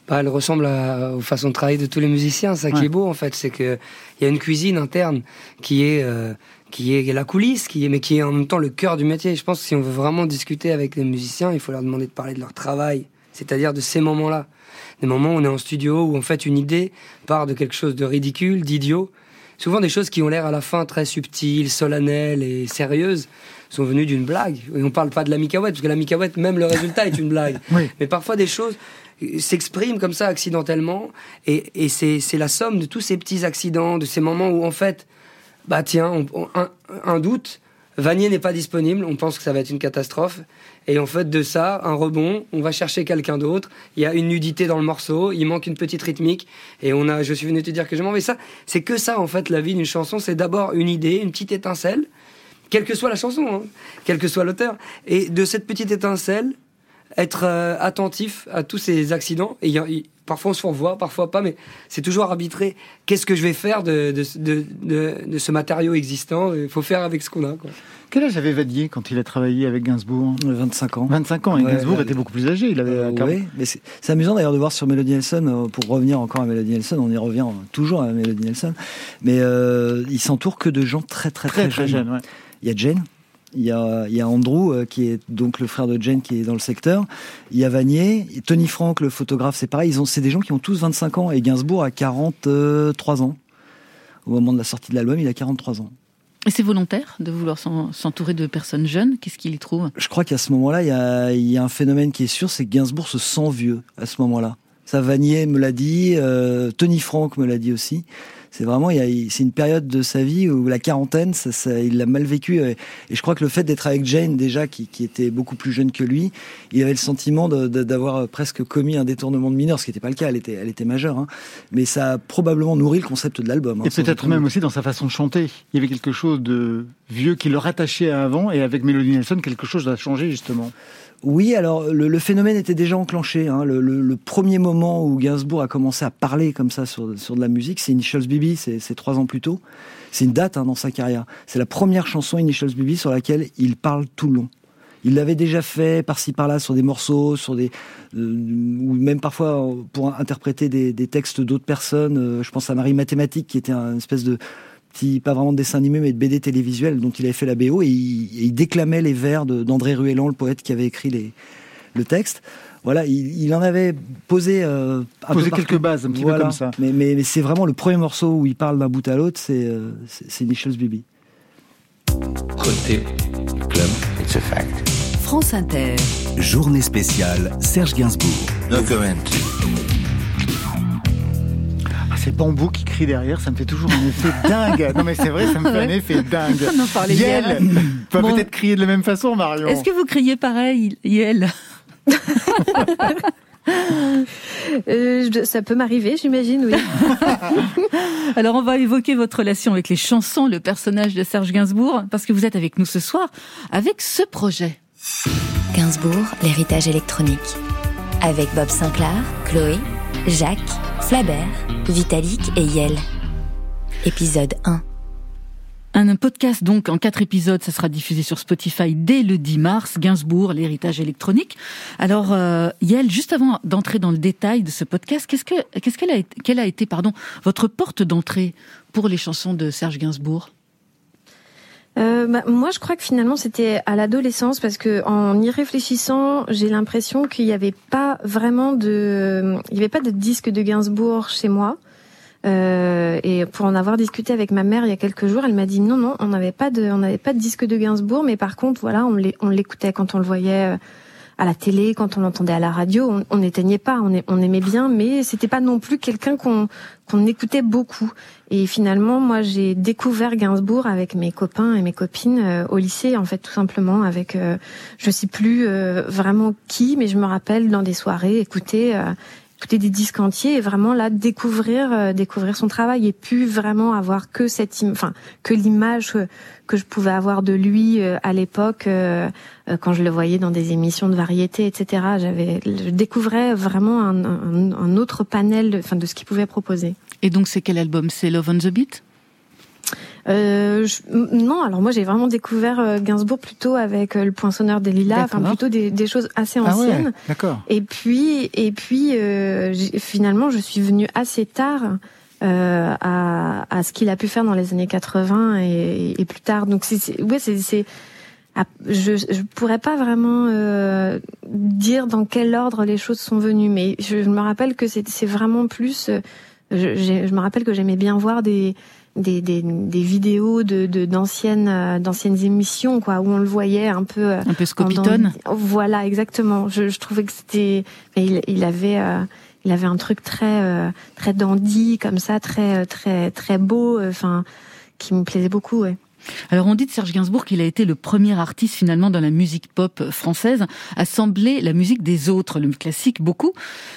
Bah, elle ressemble à- aux façons de travailler de tous les musiciens. Ça qui Ouais. est beau en fait, c'est que il y a une cuisine interne qui est euh, qui est la coulisse, qui est mais qui est en même temps le cœur du métier. Je pense que si on veut vraiment discuter avec les musiciens, il faut leur demander de parler de leur travail, c'est-à-dire de ces moments-là, des moments où on est en studio où en fait une idée part de quelque chose de ridicule, d'idiot. Souvent des choses qui ont l'air à la fin très subtiles, solennelles et sérieuses sont venues d'une blague. Et on parle pas de la micaouette, parce que la micaouette, même le résultat est une blague. Oui. Mais parfois des choses s'expriment comme ça accidentellement, et, et c'est c'est la somme de tous ces petits accidents, de ces moments où en fait, bah tiens, on- on- un, un doute, Vanier n'est pas disponible, on pense que ça va être une catastrophe, et en fait de ça, un rebond, on va chercher quelqu'un d'autre, il y a une nudité dans le morceau, il manque une petite rythmique, et on a, je suis venu te dire que je m'en vais. Ça, c'est que ça en fait, la vie d'une chanson, c'est d'abord une idée, une petite étincelle, quelle que soit la chanson, hein, quel que soit l'auteur, et de cette petite étincelle, être euh, attentif à tous ces accidents. Et y a- parfois on se fourvoie, parfois pas, mais c'est toujours arbitrer. Qu'est-ce que je vais faire de, de, de, de- de ce matériau existant? Il faut faire avec ce qu'on a. Quoi. Quel âge avait Vadier quand il a travaillé avec Gainsbourg? 25 ans. 25 ans, et Ouais, Gainsbourg était beaucoup plus âgé, il avait Euh, 40. oui, mais c'est c'est amusant d'ailleurs de voir sur Melody Nelson, euh, pour revenir encore à Melody Nelson, on y revient toujours à Melody Nelson, mais euh, il s'entoure que de gens très très très, Très très jeunes. jeune, ouais. Il y a Jane, il y a, il y a Andrew, euh, qui est donc le frère de Jane, qui est dans le secteur. Il y a Vanier, Tony Frank, le photographe, c'est pareil. Ils ont, c'est des gens qui ont tous 25 ans. Et Gainsbourg a 43 ans. Au moment de la sortie de l'album, il a 43 ans. Et c'est volontaire de vouloir s'en- s'entourer de personnes jeunes? Qu'est-ce qu'il y trouve? Je crois qu'à ce moment-là, il y a, il y a un phénomène qui est sûr, c'est que Gainsbourg se sent vieux à ce moment-là. Ça, Vanier me l'a dit, euh, Tony Frank me l'a dit aussi. C'est vraiment, il y a- c'est une période de sa vie où la quarantaine, ça, ça- il l'a mal vécu. Et, et je crois que le fait d'être avec Jane, déjà, qui, qui était beaucoup plus jeune que lui, il avait le sentiment d'avoir presque commis un détournement de mineur, ce qui n'était pas le cas, elle était, elle était majeure. hein. Mais ça a probablement nourri le concept de l'album. hein, Et peut-être même aussi dans sa façon de chanter. Il y avait quelque chose de vieux qui le rattachait à avant, et avec Melody Nelson, quelque chose a changé justement. Oui, alors le, phénomène était déjà enclenché. hein. Le, premier moment où Gainsbourg a commencé à parler comme ça sur, de la musique, c'est Initials BB, c'est trois ans plus tôt. c'est une date hein, dans sa carrière. C'est la première chanson Initials BB sur laquelle il parle tout le long. Il l'avait déjà fait par-ci par-là sur des morceaux, sur des euh, ou même parfois pour interpréter des, des textes d'autres personnes. Euh, je pense à Marie Mathématique qui était un espèce de petit, pas vraiment de dessin animé, mais de BD télévisuel dont il avait fait la BO et il, il déclamait les vers d'André Ruellan, le poète qui avait écrit les, le texte. Voilà, il, il en avait posé, euh, un Poser peu quelques partout. bases, un petit Voilà. peu comme ça. Mais, mais, mais c'est vraiment le premier morceau où il parle d'un bout à l'autre, c'est euh, Initials BB. Côté club, it's a fact. France Inter. Journée spéciale Serge Gainsbourg. No comment. Ah, c'est Bambou qui crie derrière, ça me fait toujours un effet dingue. Non mais c'est vrai, ça me fait un effet dingue. On en parlait Yel va Bon. peut-être crier de la même façon, Marion. Est-ce que vous criez pareil, Yael? (laughs) Euh, ça peut m'arriver, j'imagine, oui. (laughs) Alors on va évoquer votre relation avec les chansons, le personnage de Serge Gainsbourg, parce que vous êtes avec nous ce soir avec ce projet. Gainsbourg, l'héritage électronique. Avec Bob Sinclair, Chloé, Jacques, Flabert, Vitalik et Yel. Épisode 1. Un podcast donc en quatre épisodes, ça sera diffusé sur Spotify dès le 10 mars. Gainsbourg, l'héritage électronique. Alors, euh, Yael, juste avant d'entrer dans le détail de ce podcast, qu'est-ce que qu'est-ce qu'elle a a été, pardon, votre porte d'entrée pour les chansons de Serge Gainsbourg? Euh, bah, moi, je crois que finalement, c'était à l'adolescence parce que en y réfléchissant, j'ai l'impression qu'il n'y avait pas vraiment de, il n'y avait pas de disque de Gainsbourg chez moi. Euh, et pour en avoir discuté avec ma mère il y a quelques jours, elle m'a dit non, non, on n'avait pas de, on n'avait pas de disque de Gainsbourg, mais par contre, voilà, on l'écoutait quand on le voyait euh, à la télé, quand on l'entendait à la radio, on- n'éteignait pas, on, on aimait bien, mais c'était pas non plus quelqu'un qu'on qu'on écoutait beaucoup. Et finalement, moi, j'ai découvert Gainsbourg avec mes copains et mes copines euh, au lycée, en fait, tout simplement, avec, euh, je sais plus euh, vraiment qui, mais je me rappelle dans des soirées écouter, euh, écouter des disques entiers et vraiment là découvrir, euh, découvrir son travail et plus vraiment avoir que cette, enfin, que l'image que, que je pouvais avoir de lui euh, à l'époque euh, euh, quand je le voyais dans des émissions de variété, etc. J'avais, je découvrais vraiment un, un, un autre panel, de, enfin, de ce qu'il pouvait proposer. Et donc c'est quel album? C'est Love on the Beat? Euh, je- non, alors moi j'ai vraiment découvert euh, Gainsbourg plutôt avec euh, le poinçonneur des lilas, enfin plutôt des, des choses assez Ah anciennes. ouais, d'accord. Et puis, et puis euh, finalement, je suis venue assez tard euh, à, à ce qu'il a pu faire dans les années 80 et, et plus tard. Donc, c'est, c'est- ouais, c'est, ah, je, je pourrais pas vraiment euh, dire dans quel ordre les choses sont venues, mais je, je me rappelle que c'est, vraiment plus. euh, je, je me rappelle que j'aimais bien voir des des, des, des vidéos de, de d'anciennes euh, d'anciennes émissions quoi où on le voyait un peu euh, Un peu Scopitone dans- Voilà, exactement. Je, je trouvais que c'était. mais Il, il avait, euh, il avait un truc très, euh, très dandy comme ça, très, euh, très, très beau. euh, Enfin, qui me plaisait beaucoup. Ouais. Alors on dit de Serge Gainsbourg qu'il a été le premier artiste finalement dans la musique pop française à sampler la musique des autres, le classique beaucoup.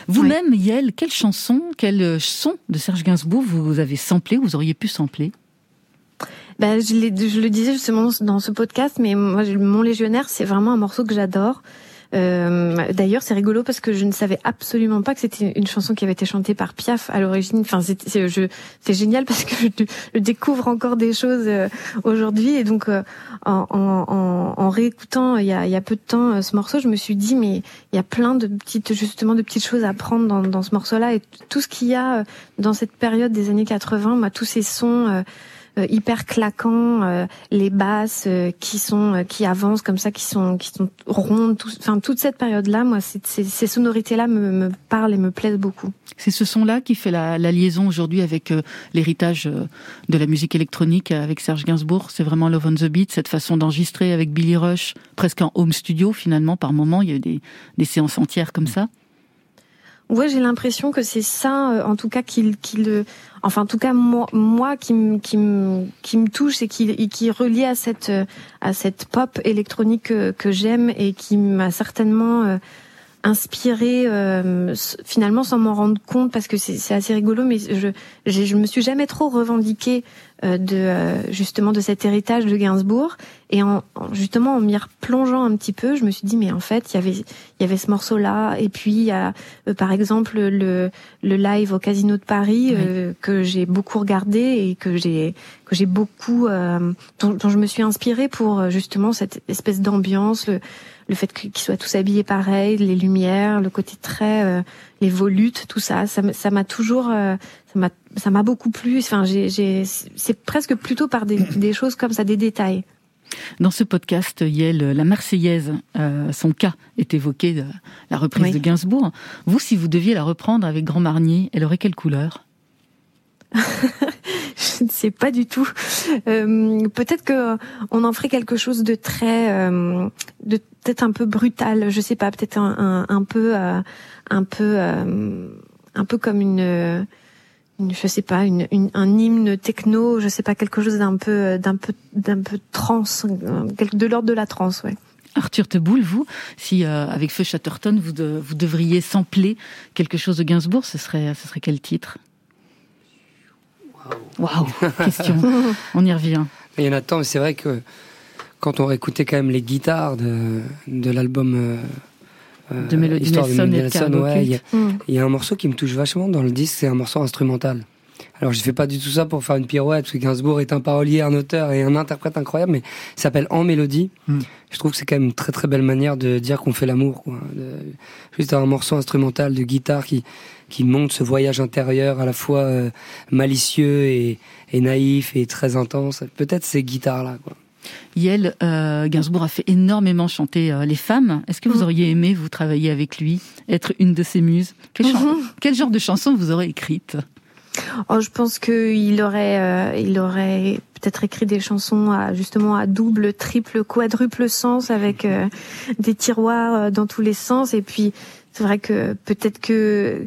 Vous-même, Yael, quelle chanson, quel son de Serge Gainsbourg vous avez samplé, vous auriez pu sampler? Ben, je, je le disais justement dans ce podcast, mais moi, Mon Légionnaire, c'est vraiment un morceau que j'adore. Euh, D'ailleurs, c'est rigolo parce que je ne savais absolument pas que c'était une chanson qui avait été chantée par Piaf à l'origine. Enfin, c'est génial parce que (laughs) je, je découvre encore des choses euh, aujourd'hui. Et donc, euh, en, en, en- réécoutant il y, a, il y a peu de temps ce morceau, je me suis dit mais il y a plein de petites justement de petites choses à prendre dans, dans ce morceau-là et tout ce qu'il y a dans cette période des années 80, moi, tous ces sons. Euh, hyper claquants, euh, les basses euh, qui sont qui avancent comme ça, qui sont qui sont rondes, toute cette période-là, moi, ces sonorités-là me, parlent et me plaisent beaucoup. C'est ce son-là qui fait la, liaison aujourd'hui avec l'héritage de la musique électronique avec Serge Gainsbourg. C'est vraiment Love on the Beat, cette façon d'enregistrer avec Billy Rush, presque en home studio finalement par moment. Il y a eu des, des séances entières comme ça. Ouais, j'ai l'impression que c'est ça, euh, en tout cas, qui, qui le, enfin, en tout cas, moi, moi qui, me- qui, me- qui me touche et qui, qui est relié à cette, euh, à cette pop électronique que, que j'aime et qui m'a certainement euh, inspiré, euh, finalement, sans m'en rendre compte, parce que c'est c'est assez rigolo, mais je, j'ai- je me suis jamais trop revendiquée euh, de, euh, justement, de cet héritage de Gainsbourg. Et en, en- justement, en m'y replongeant un petit peu, je me suis dit, mais en fait, il y avait, il y avait ce morceau-là, et puis il y a, euh, par exemple, le, le live au Casino de Paris euh, que j'ai beaucoup regardé et que j'ai que j'ai beaucoup, euh, dont, dont, je me suis inspirée pour justement cette espèce d'ambiance, le, le fait qu'ils soient tous habillés pareil, les lumières, le côté très, les volutes, tout ça, ça m'a toujours, ça m'a, ça m'a beaucoup plu. Enfin, j'ai, c'est presque plutôt par des, des choses comme ça, des détails. Dans ce podcast, Yel, la Marseillaise, euh, son cas est évoqué, la reprise de Gainsbourg. Vous, si vous deviez la reprendre avec Grand Marnier, elle aurait quelle couleur? (laughs) Je ne sais pas du tout. Euh, peut-être que on en ferait quelque chose de très, euh, de peut-être un peu brutal. Je sais pas, peut-être un, un, peu, un peu, un peu comme une je sais pas, une, un hymne techno, je sais pas, quelque chose d'un peu, d'un peu, d'un peu trans, de l'ordre de la trans, ouais. Arthur Teboul, vous, si euh, avec Feu Chatterton vous, vous devriez sampler quelque chose de Gainsbourg, ce serait, ce serait quel titre? Waouh wow. Question. (laughs) on y revient. Il y en a tant, mais c'est vrai que quand on réécoutait quand même les guitares de, de l'album. Euh, de Melody Nelson, et de Il y, a un morceau qui me touche vachement dans le disque, c'est un morceau instrumental. Alors je fais pas du tout ça pour faire une pirouette, parce que Gainsbourg est un parolier, un auteur et un interprète incroyable, mais il s'appelle En Mélodie. Hmm. Je trouve que c'est quand même une très très belle manière de dire qu'on fait l'amour. Quoi. juste un morceau instrumental de guitare qui qui montre ce voyage intérieur à la fois euh, malicieux et, et naïf et très intense. Peut-être ces guitares là. Quoi. Yel, euh, Gainsbourg a fait énormément chanter euh, les femmes. Est-ce que vous mm. auriez aimé vous travailler avec lui, être une de ses muses? Mm-hmm. Quel, genre de chanson vous aurez écrite? Oh, je pense qu'il aurait, euh, il aurait peut-être écrit des chansons à, justement à double, triple, quadruple sens avec des tiroirs dans tous les sens. Et puis, c'est vrai que peut-être que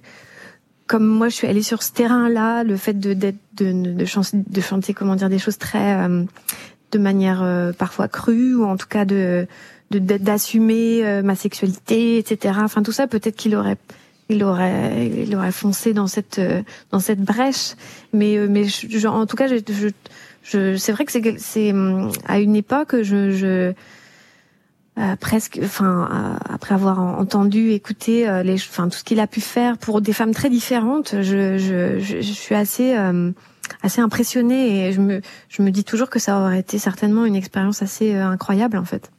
comme moi je suis allée sur ce terrain-là, le fait de, de, de, chanter, de chanter, comment dire, des choses très de manière euh, parfois crue ou en tout cas de d'assumer euh, ma sexualité, etc. Enfin tout ça, peut-être qu'il aurait il aurait il aurait foncé dans cette euh, dans cette brèche. Mais mais je, en tout cas, je, je, c'est vrai que c'est c'est hum, à une époque je, je presque, enfin, après avoir entendu, écouté les, enfin, tout ce qu'il a pu faire pour des femmes très différentes, je, je, je, suis assez, assez impressionnée et je me, je me dis toujours que ça aurait été certainement une expérience assez euh, incroyable en fait.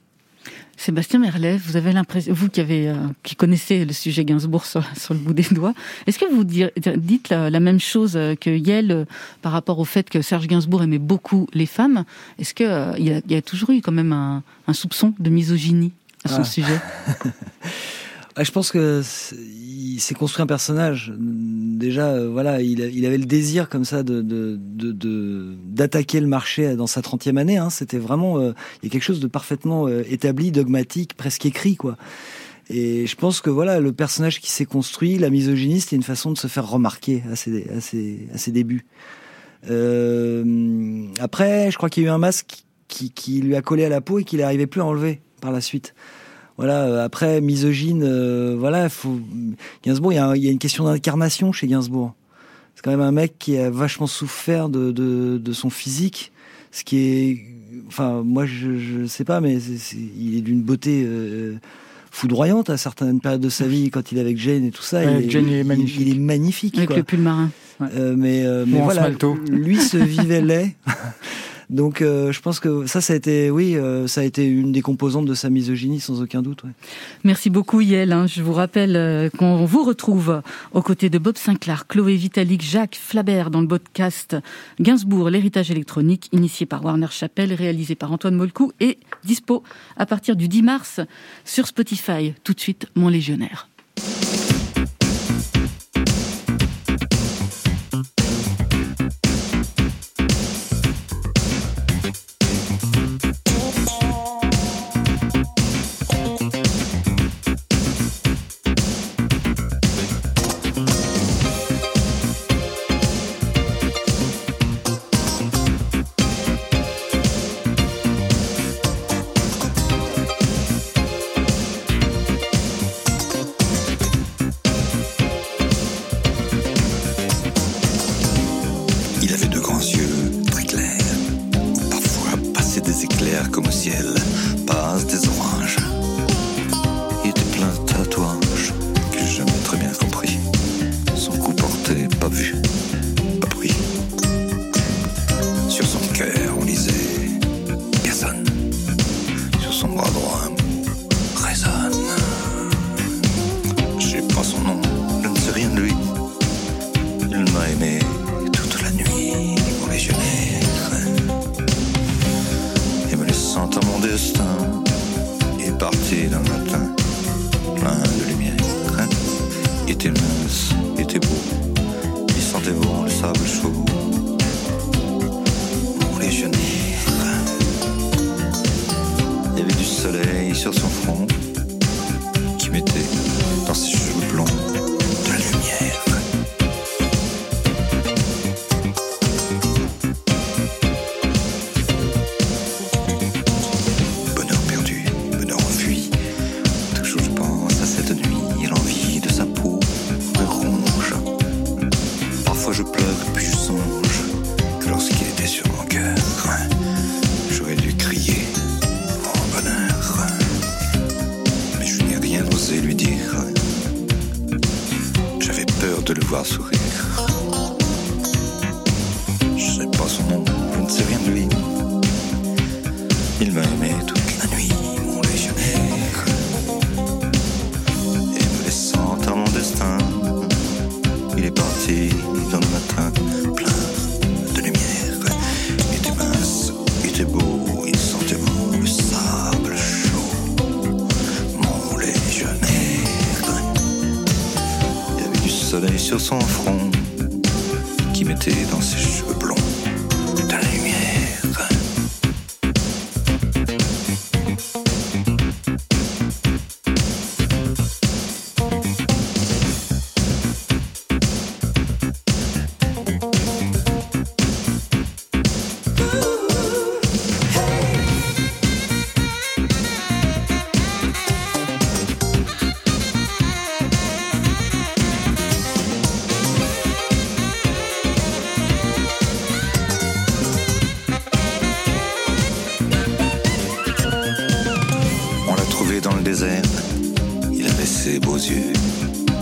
Sébastien Merlet, vous avez l'impression, vous qui avez, euh, qui connaissez le sujet Gainsbourg sur, sur le bout des doigts, est-ce que vous dites la, même chose que Yel euh, par rapport au fait que Serge Gainsbourg aimait beaucoup les femmes? Est-ce que il, y a, toujours eu quand même un, un soupçon de misogynie à ce ah. sujet? (laughs) Ah, je pense que il s'est construit un personnage. Déjà, euh, voilà, il, avait le désir comme ça de d'attaquer de, de, le marché dans sa 30e année. Hein. C'était vraiment, euh, il y a quelque chose de parfaitement euh, établi, dogmatique, presque écrit, quoi. Et je pense que voilà, le personnage qui s'est construit, la misogynie, c'était une façon de se faire remarquer à ses, à ses, à ses débuts. Après, je crois qu'il y a eu un masque qui, qui lui a collé à la peau et qu'il n'arrivait plus à enlever par la suite voilà euh, après misogyne euh, voilà faut Gainsbourg il y a, y a, une question d'incarnation chez Gainsbourg. C'est quand même un mec qui a vachement souffert de, de, de son physique ce qui est enfin moi je je sais pas mais il est d'une beauté euh, foudroyante à certaines périodes de sa vie quand il est avec Jane et tout ça il, Jane est, magnifique. il, est magnifique avec le pull marin euh, mais mais voilà lui se vivait laid (laughs) Donc euh, je pense que ça, ça a été, oui, euh, ça a été une des composantes de sa misogynie sans aucun doute. Merci beaucoup Yel. Hein. Je vous rappelle euh, qu'on vous retrouve aux côtés de Bob Sinclair, Chloé Vitalik, Jacques Flabert dans le podcast Gainsbourg, l'héritage électronique, initié par Warner Chappell, réalisé par Antoine Molcou et dispo à partir du 10 mars sur Spotify. Tout de suite, mon légionnaire.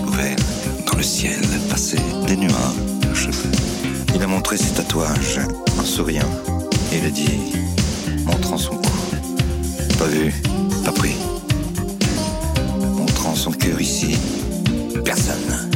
Ouverts. Dans le ciel passaient des nuages. Il a montré ses tatouages en souriant. Et il a dit, montrant son cou. Pas vu, pas pris. Montrant son cœur ici. Personne.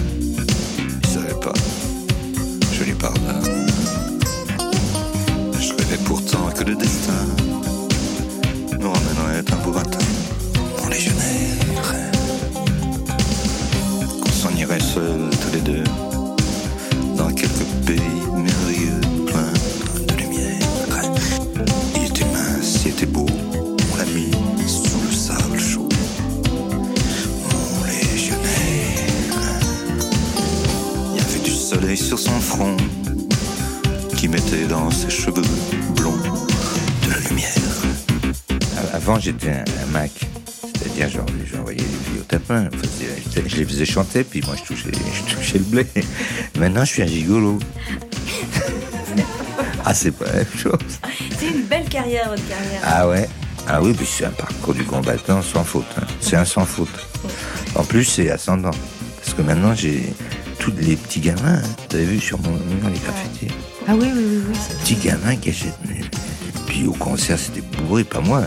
Chanter, puis moi, je touchais, je touchais le blé. Maintenant, je suis un gigolo. ah, c'est pas la même chose. C'est une belle carrière, votre carrière. Ah ouais? Ah oui, puis c'est un parcours du combattant sans faute. hein. C'est un sans faute. En plus, c'est ascendant. Parce que maintenant, j'ai tous les petits gamins, hein. vous avez vu sur mon mur les graffitis? Ah oui, oui, oui, oui. Petits gamins qui achètent. Puis au concert, c'était bourré, pas moi.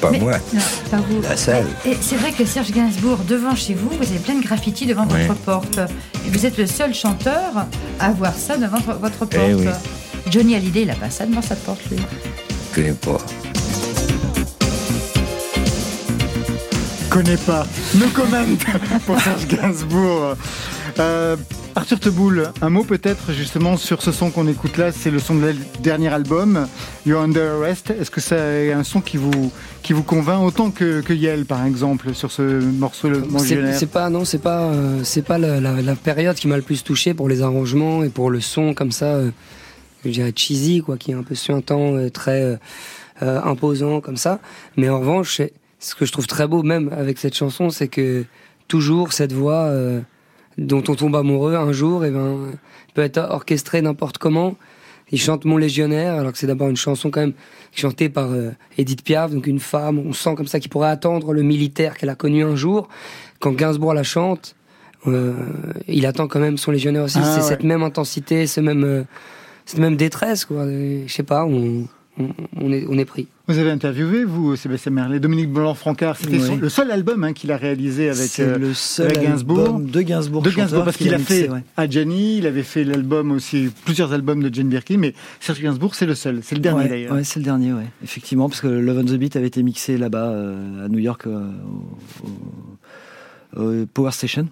Pas Mais- moi. non, pas vous. La salle. Et c'est vrai que Serge Gainsbourg, devant chez vous, vous avez plein de graffitis devant votre porte. Et vous êtes le seul chanteur à avoir ça devant vo- votre porte. Eh oui. Johnny Hallyday, il a pas ça devant sa porte, lui. Je connais pas. connais pas. No comment (laughs) pour Serge Gainsbourg. Euh, Arthur Teboul, un mot peut-être justement sur ce son qu'on écoute là, c'est le son de le dernier album, You're Under Arrest. Est-ce que c'est un son qui vous, qui vous convainc autant que, que Yel par exemple sur ce morceau Le C'est pas non, c'est pas euh, c'est pas la, la- la période qui m'a le plus touché pour les arrangements et pour le son comme ça, euh, je dirais cheesy quoi, qui est un peu suintant, euh, très euh, euh, imposant comme ça. Mais en revanche, ce que je trouve très beau même avec cette chanson, c'est que toujours cette voix euh, dont on tombe amoureux un jour, et ben peut être orchestrée n'importe comment. Il chante Mon Légionnaire, alors que c'est d'abord une chanson quand même chantée par euh, Edith Piaf, donc une femme. On sent comme ça qu'il pourrait attendre le militaire qu'elle a connu un jour. Quand Gainsbourg la chante, euh, il attend quand même son Légionnaire aussi. Ah, c'est ouais. cette même intensité, ce même, euh, cette même détresse, quoi. Je sais pas, on, on, est, on est pris. Vous avez interviewé, vous, Sébastien Merlet, Dominique Blanc-Francard. C'était Oui. le seul album hein, qu'il a réalisé avec, C'est euh, le seul avec Gainsbourg. album de Gainsbourg. De Gainsbourg, chanteur parce qu'il a fait ouais. Adjani, il avait fait l'album aussi, plusieurs albums de Jane Birkin, mais Serge Gainsbourg, c'est le seul. C'est le dernier Ouais, d'ailleurs. Ouais, c'est le dernier, ouais. Effectivement, parce que Love on the Beat avait été mixé là-bas, euh, à New York, euh, au, au Power Station.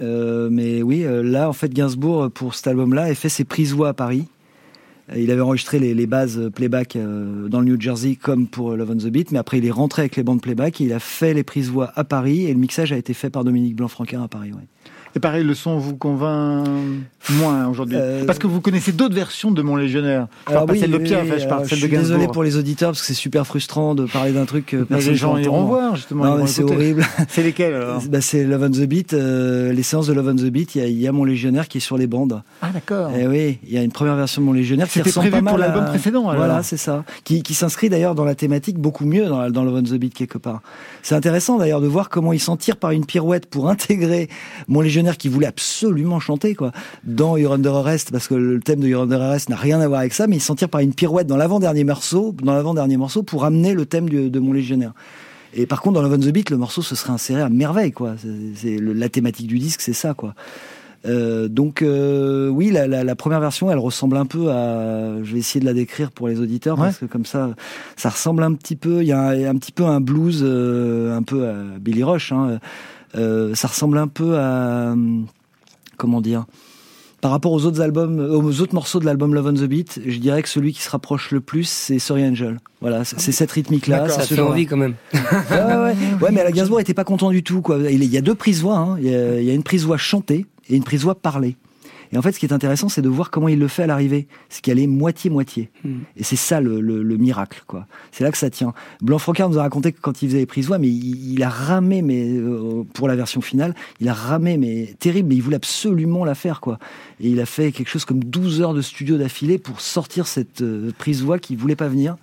Euh, mais oui, là, en fait, Gainsbourg, pour cet album-là, a fait ses prises voix à Paris. Euh, Il avait enregistré les, bases euh, playback euh, dans le New Jersey comme pour Love on the Beat, mais après il est rentré avec les bandes playback et il a fait les prises voix à Paris et le mixage a été fait par Dominique Blanc-Francard à Paris. Ouais. Et pareil, le son vous convainc moins aujourd'hui. Parce que vous connaissez d'autres versions de Mon Légionnaire. Alors pas oui, celle de Pierre, oui, enfin, je parle alors, celle je de suis désolé pour les auditeurs parce que c'est super frustrant de parler d'un truc que Bah, personne les gens iront voir, justement, ils Non, mais c'est horrible. (laughs) C'est lesquels alors (laughs) bah, C'est Love on the Beat, euh, les séances de Love on the Beat. Il y, a- il y a mon légionnaire qui est sur les bandes. Ah d'accord. Et oui, il y a une première version de mon légionnaire qui ressemble prévu pas pour mal à- l'album précédent, alors. Voilà, c'est ça. Qui, qui s'inscrit d'ailleurs dans la thématique beaucoup mieux dans, dans Love on the Beat quelque part. C'est intéressant d'ailleurs de voir comment il s'en tire par une pirouette pour (laughs) intégrer mon légionnaire qui voulait absolument chanter quoi dans You're Under Arrest parce que le thème de You're Under Arrest n'a rien à voir avec ça, mais il s'en tire par une pirouette dans l'avant-dernier morceau, dans l'avant-dernier morceau pour amener le thème du- de mon légionnaire. Et par contre, dans Love on the Beat, le morceau se serait inséré à merveille, quoi. C'est, la thématique du disque, c'est ça, quoi. Euh, donc euh, oui, la, la- la première version, elle ressemble un peu à. Je vais essayer de la décrire pour les auditeurs parce que comme ça, ça ressemble un petit peu. Il y a un, un petit peu un blues, euh, un peu à Billy Rush. Hein. Euh, ça ressemble un peu à hum, comment dire. Par rapport aux autres albums, euh, aux autres morceaux de l'album Love on the Beat, je dirais que celui qui se rapproche le plus, c'est Sorry Angel. Voilà, c'est cette rythmique-là. Ça fait envie quand même. (laughs) ouais, ouais. ouais, mais la Gainsbourg était pas content du tout. Quoi. Il y a deux prises voix. Hein. Il, y a, il y a une prise voix chantée et une prise voix parlée. Et en fait, ce qui est intéressant, c'est de voir comment il le fait à l'arrivée. C'est qu'elle est moitié-moitié. Et c'est ça le, le- le miracle. quoi. C'est là que ça tient. Blanc-Francard nous a raconté que quand il faisait les prises voix, mais il, il a ramé, mais euh, pour la version finale, il a ramé, mais terrible, mais il voulait absolument la faire. quoi. Et il a fait quelque chose comme 12 heures de studio d'affilée pour sortir cette euh, prise voix qui voulait pas venir.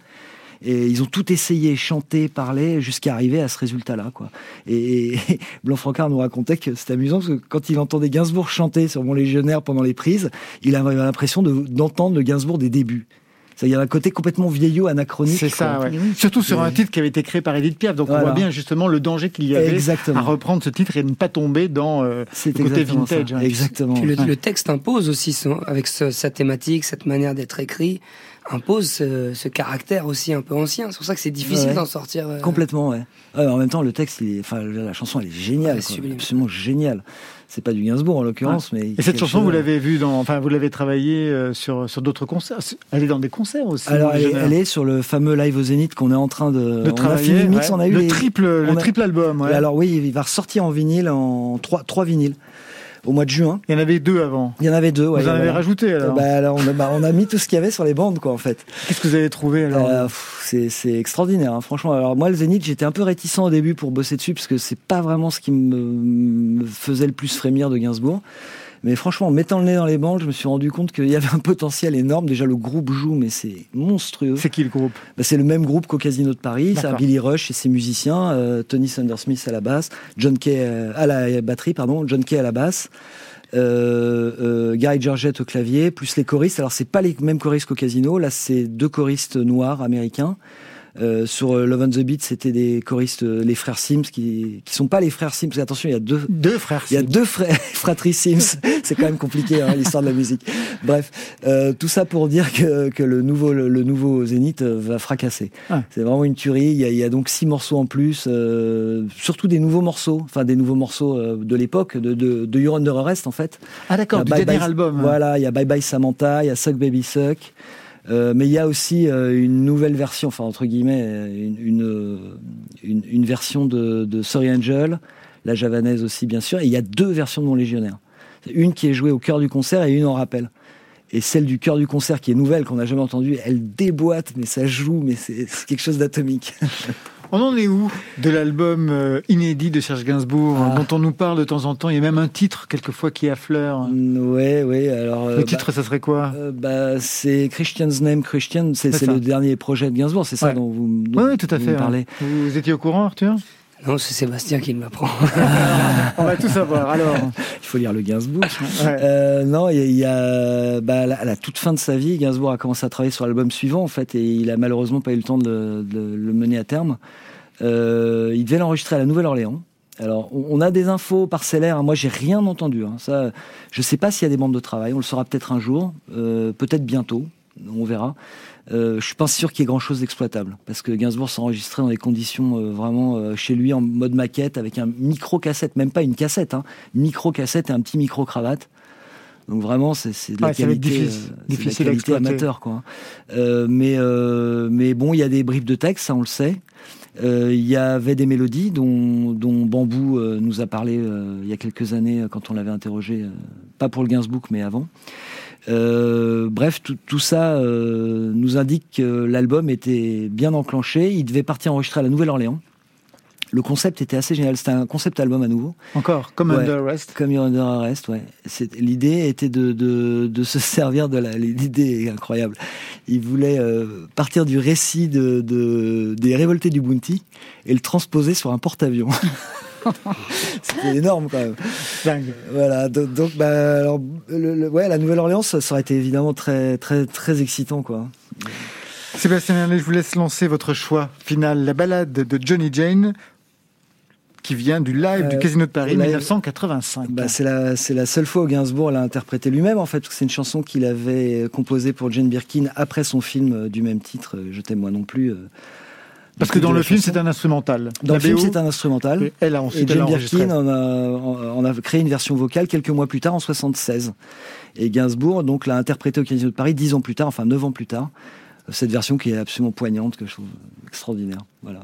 Et ils ont tout essayé, chanter, parler, jusqu'à arriver à ce résultat-là, quoi. Et, et (laughs) Blanc-Francard nous racontait que c'était amusant parce que quand il entendait Gainsbourg chanter sur Mon Légionnaire pendant les prises, il avait l'impression de- d'entendre le Gainsbourg des débuts. Ça, il y a un côté complètement vieillot, anachronique. C'est ça, ouais. Surtout sur un titre qui avait été créé par Edith Piaf. Donc on voit bien justement le danger qu'il y avait Exactement. à reprendre ce titre et ne pas tomber dans euh, le côté vintage. hein. Exactement. Puis le, Ouais. le texte impose aussi, son- avec ce- sa thématique, cette manière d'être écrit, impose ce, ce caractère aussi un peu ancien. C'est pour ça que c'est difficile Ouais. d'en sortir. euh, Complètement, ouais. Ouais, En même temps, le texte, il est, enfin, la chanson, elle est géniale, Ouais, quoi. absolument géniale. C'est pas du Gainsbourg en l'occurrence, Ouais. mais Et cette chanson, vous chef-d'œuvre. l'avez vue dans, enfin, vous l'avez travaillée euh, sur sur d'autres concerts? Elle est dans des concerts aussi. Alors, elle est, Légionnaire. elle est sur le fameux live au Zénith qu'on est en train de, De on a travailler, fini le mix, ouais. on a eu Le les- triple- le a- triple album, ouais. Alors oui, il va ressortir en vinyle en trois, trois vinyles au mois de juin. Il y en avait deux avant. Il y en avait deux. Ouais, Vous en avez rajouté alors. Bah, alors, on, a, bah, on a mis tout ce qu'il y avait sur les bandes, quoi, en fait. Qu'est-ce que vous avez trouvé alors Euh, pff, c'est, c'est extraordinaire, hein, franchement. Alors moi, le Zénith, j'étais un peu réticent au début pour bosser dessus, parce que c'est pas vraiment ce qui me, me faisait le plus frémir de Gainsbourg. Mais franchement, en mettant le nez dans les bandes, je me suis rendu compte qu'il y avait un potentiel énorme. Déjà, le groupe joue, mais c'est monstrueux. C'est qui le groupe? Bah, C'est le même groupe qu'au Casino de Paris. C'est. Billy Rush et ses musiciens, euh, Tony Sandersmith à la basse, John Kay euh, à la batterie, pardon, John Kay à la basse. Euh, euh, Gary Georgette au clavier, plus les choristes. Alors c'est pas les mêmes choristes qu'au casino. Là, c'est deux choristes noirs américains. Euh, sur euh, Love on the Beat, c'était des choristes, euh, les frères Sims, qui qui sont pas les frères Sims. Attention, il y a deux deux frères. Il y a deux frères, (laughs) fratries Sims. (laughs) C'est quand même compliqué hein, l'histoire de la musique. Bref, euh, tout ça pour dire que, que le nouveau le, le nouveau Zénith va fracasser. Ah. C'est vraiment une tuerie. Il y, a, il y a donc six morceaux en plus, euh, surtout des nouveaux morceaux, enfin des nouveaux morceaux de l'époque, de, de, de You're Under Arrest en fait. Ah d'accord, du Bye dernier Bye- album. Voilà, il y a Bye Bye Samantha, il y a Suck Baby Suck. Euh, mais il y a aussi euh, une nouvelle version, enfin entre guillemets, euh, une, une, version de, de Sorry Angel, la javanaise aussi bien sûr, et il y a deux versions de Mon Légionnaire. Une qui est jouée au cœur du concert et une en rappel. Et celle du cœur du concert qui est nouvelle, qu'on n'a jamais entendue, elle déboîte, mais ça joue, mais c'est quelque chose d'atomique. (laughs) On en est où de l'album euh, inédit de Serge Gainsbourg, Ah. dont on nous parle de temps en temps? Il y a même un titre quelquefois qui affleure. Ouais, ouais. Alors euh, Le titre, ça serait quoi? euh, bah, c'est Christian's Name Christian. C'est le dernier projet de Gainsbourg. C'est ça Ouais. dont vous, dont Oui, oui, tout à vous fait. me parlez. Vous étiez au courant, Arthur? Non, c'est Sébastien qui me l'apprend. On va tout savoir. Alors, (laughs) il faut lire le Gainsbourg. (laughs) Euh, non, il y a, bah, à, la, toute fin de sa vie, Gainsbourg a commencé à travailler sur l'album suivant en fait, et il a malheureusement pas eu le temps de, le mener à terme. Euh, il devait l'enregistrer à la Nouvelle-Orléans. Alors, on a des infos parcellaires. Hein. Moi, j'ai rien entendu. Hein. Ça, je sais pas s'il y a des bandes de travail. On le saura peut-être un jour, euh, peut-être bientôt. On verra. Euh, je suis pas sûr qu'il y ait grand-chose d'exploitable parce que Gainsbourg s'enregistrait dans des conditions euh, vraiment euh, chez lui en mode maquette avec un micro cassette, même pas une cassette, hein, micro cassette et un petit micro cravate. Donc vraiment, c'est de la qualité, qualité amateur, quoi. mais mais bon, il y a des bribes de texte, ça on le sait. Il y avait des mélodies dont, dont Bambou nous a parlé il y a quelques années quand on l'avait interrogé, pas pour le Gainsbourg mais avant. Euh, bref, tout, ça euh, nous indique que l'album était bien enclenché. Il devait partir enregistrer à la Nouvelle-Orléans. Le concept était assez génial. C'était un concept album à nouveau. Encore, comme Under Arrest. Comme Under Arrest, ouais. L'idée était de, de, de, se (laughs) servir de la. L'idée est incroyable. Il voulait euh, partir du récit de, de, des révoltés du Bounty et le transposer sur un porte-avions. (laughs) (laughs) C'était énorme quand même. Dingue. Voilà. Donc, bah, alors, ouais, la Nouvelle-Orléans, ça, aurait été évidemment très, très, très excitant, quoi. Sébastien Merlet, je vous laisse lancer votre choix final. La balade de Johnny Jane, qui vient du live du euh, Casino de Paris 1985. Bah, c'est la c'est la seule fois où Gainsbourg l'a interprété lui-même en fait. C'est une chanson qu'il avait composée pour Jane Birkin après son film euh, du même titre, Je t'aime moi non plus. Parce que dans le film, c'est un instrumental. Dans le film, c'est un instrumental. Et, elle a ensuite, et Jane Birkin en a, créé une version vocale quelques mois plus tard, en 76. Et Gainsbourg, donc, l'a interprété au Casino de Paris dix ans plus tard, enfin neuf ans plus tard. Cette version qui est absolument poignante, que je trouve extraordinaire. Voilà.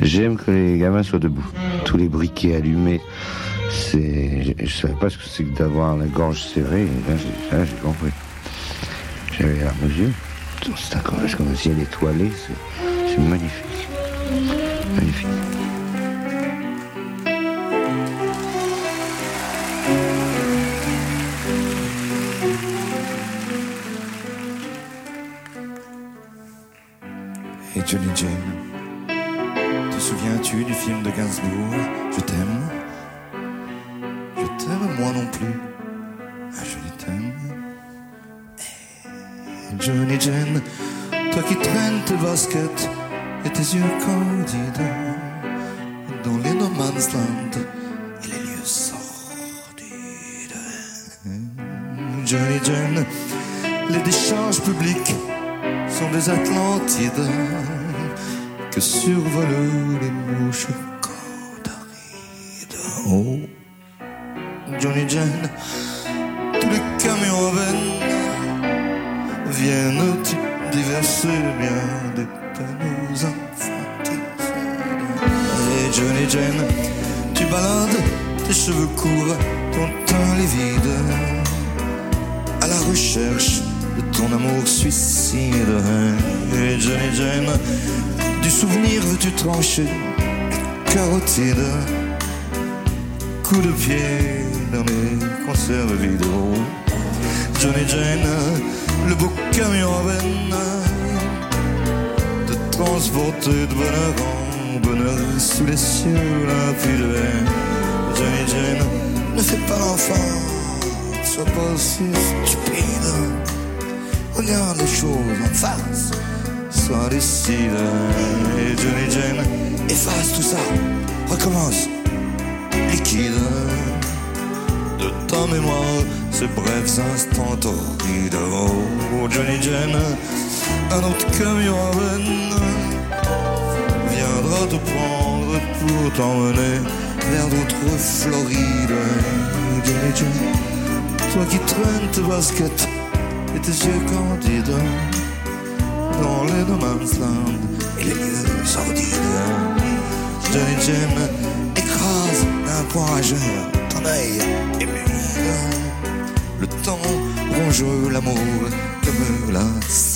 J'aime que les gamins soient debout. Tous les briquets allumés, c'est. Je, savais pas ce que c'est que d'avoir la gorge serrée. là, j'ai compris. J'avais la mesure. C'est un comme un ciel étoilé. C'est magnifique. Magnifique. Et Johnny Jane, te souviens-tu du film de Gainsbourg? Je t'aime. Je t'aime moi non plus. Ah, je t'aime. Johnny Jane, toi qui traînes tes baskets et tes yeux candides dans les no man's land et les lieux sordides. Johnny John, les décharges publiques sont des Atlantides que survolent les mouches candarides. Oh, Johnny John, tous les camions viennent diverser bien des nous Et Johnny Jane, tu balades tes cheveux courts, ton teint livide, à la recherche de ton amour suicide. Et Johnny Jane, du souvenir veux-tu trancher, carotide, coup de pied dans les conserves vides. Johnny Jane, le beau camion à veine transporté de bonheur bonheur sous les cieux limpides. Johnny Jane, ne fais pas l'enfant, sois pas si stupide. Regarde les choses en face, sois lucide. Et Johnny Jane, efface tout ça, recommence, liquide. De ta mémoire, ces brefs instants torrides. Oh, Johnny Jane, un autre camion à veine te prendre pour t'emmener vers d'autres Florides. Toi qui traînes tes baskets et tes yeux candides dans les no man's land et les lieux sordides. Johnny Jim écrase d'un point rageur ton œil humide. Le temps ronge l'amour comme l'acide.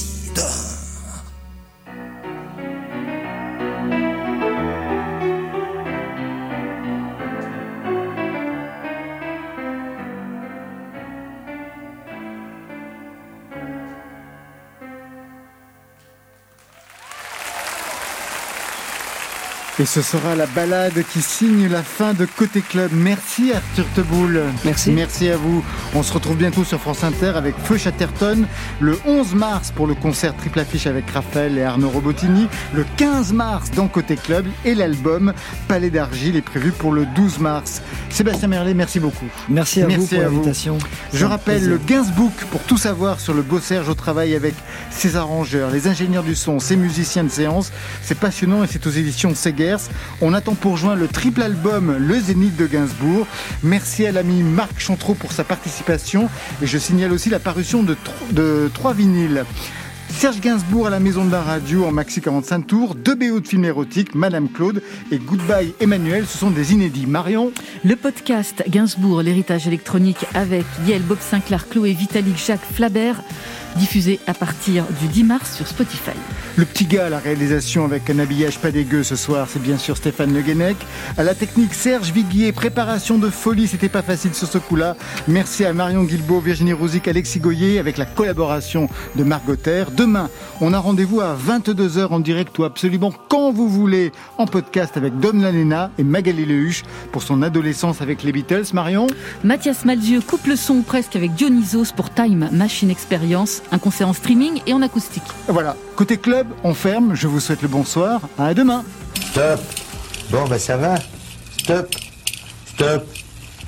Et ce sera la balade qui signe la fin de Côté Club. Merci Arthur Teboul. Merci. Merci à vous. On se retrouve bientôt sur France Inter avec Feu Chatterton le 11 mars pour le concert triple affiche avec Raphaël et Arnaud Robotini, le 15 mars dans Côté Club et l'album Palais d'Argile est prévu pour le 12 mars. Sébastien Merlet, merci beaucoup. Merci à vous pour l'invitation. Je rappelle le Gainsbook pour tout savoir sur le beau Serge au travail avec ses arrangeurs, les ingénieurs du son, ses musiciens de séance. C'est passionnant et c'est aux éditions On attend pour juin le triple album Le Zénith de Gainsbourg. Merci à l'ami Marc Chantreau pour sa participation et je signale aussi la parution de, de trois vinyles. Serge Gainsbourg à la maison de la radio en maxi 45 tours, deux BO de films érotiques, Madame Claude et Goodbye Emmanuel, ce sont des inédits. Marion? Le podcast Gainsbourg, l'héritage électronique avec Yael, Bob Sinclair, Chloé, Vitalik, Jacques Flabert diffusé à partir du 10 mars sur Spotify. Le petit gars à la réalisation avec un habillage pas dégueu ce soir, c'est bien sûr Stéphane Le Guenec. À la technique, Serge Viguier, préparation de folie, c'était pas facile sur ce coup-là. Merci à Marion Guilbault, Virginie Rouzic, Alexis Goyer avec la collaboration de Margot Demain, on a rendez-vous à 22h en direct ou absolument quand vous voulez en podcast avec Dom Lanena et Magali Lehuche pour son adolescence avec les Beatles. Marion? Mathias Malzieux coupe le son presque avec Dionysos pour Time Machine Experience un concert en streaming et en acoustique. Voilà, côté club, on ferme. Je vous souhaite le bonsoir. À demain. Stop. Bon, ben ça va. Stop. Stop.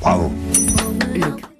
Bravo.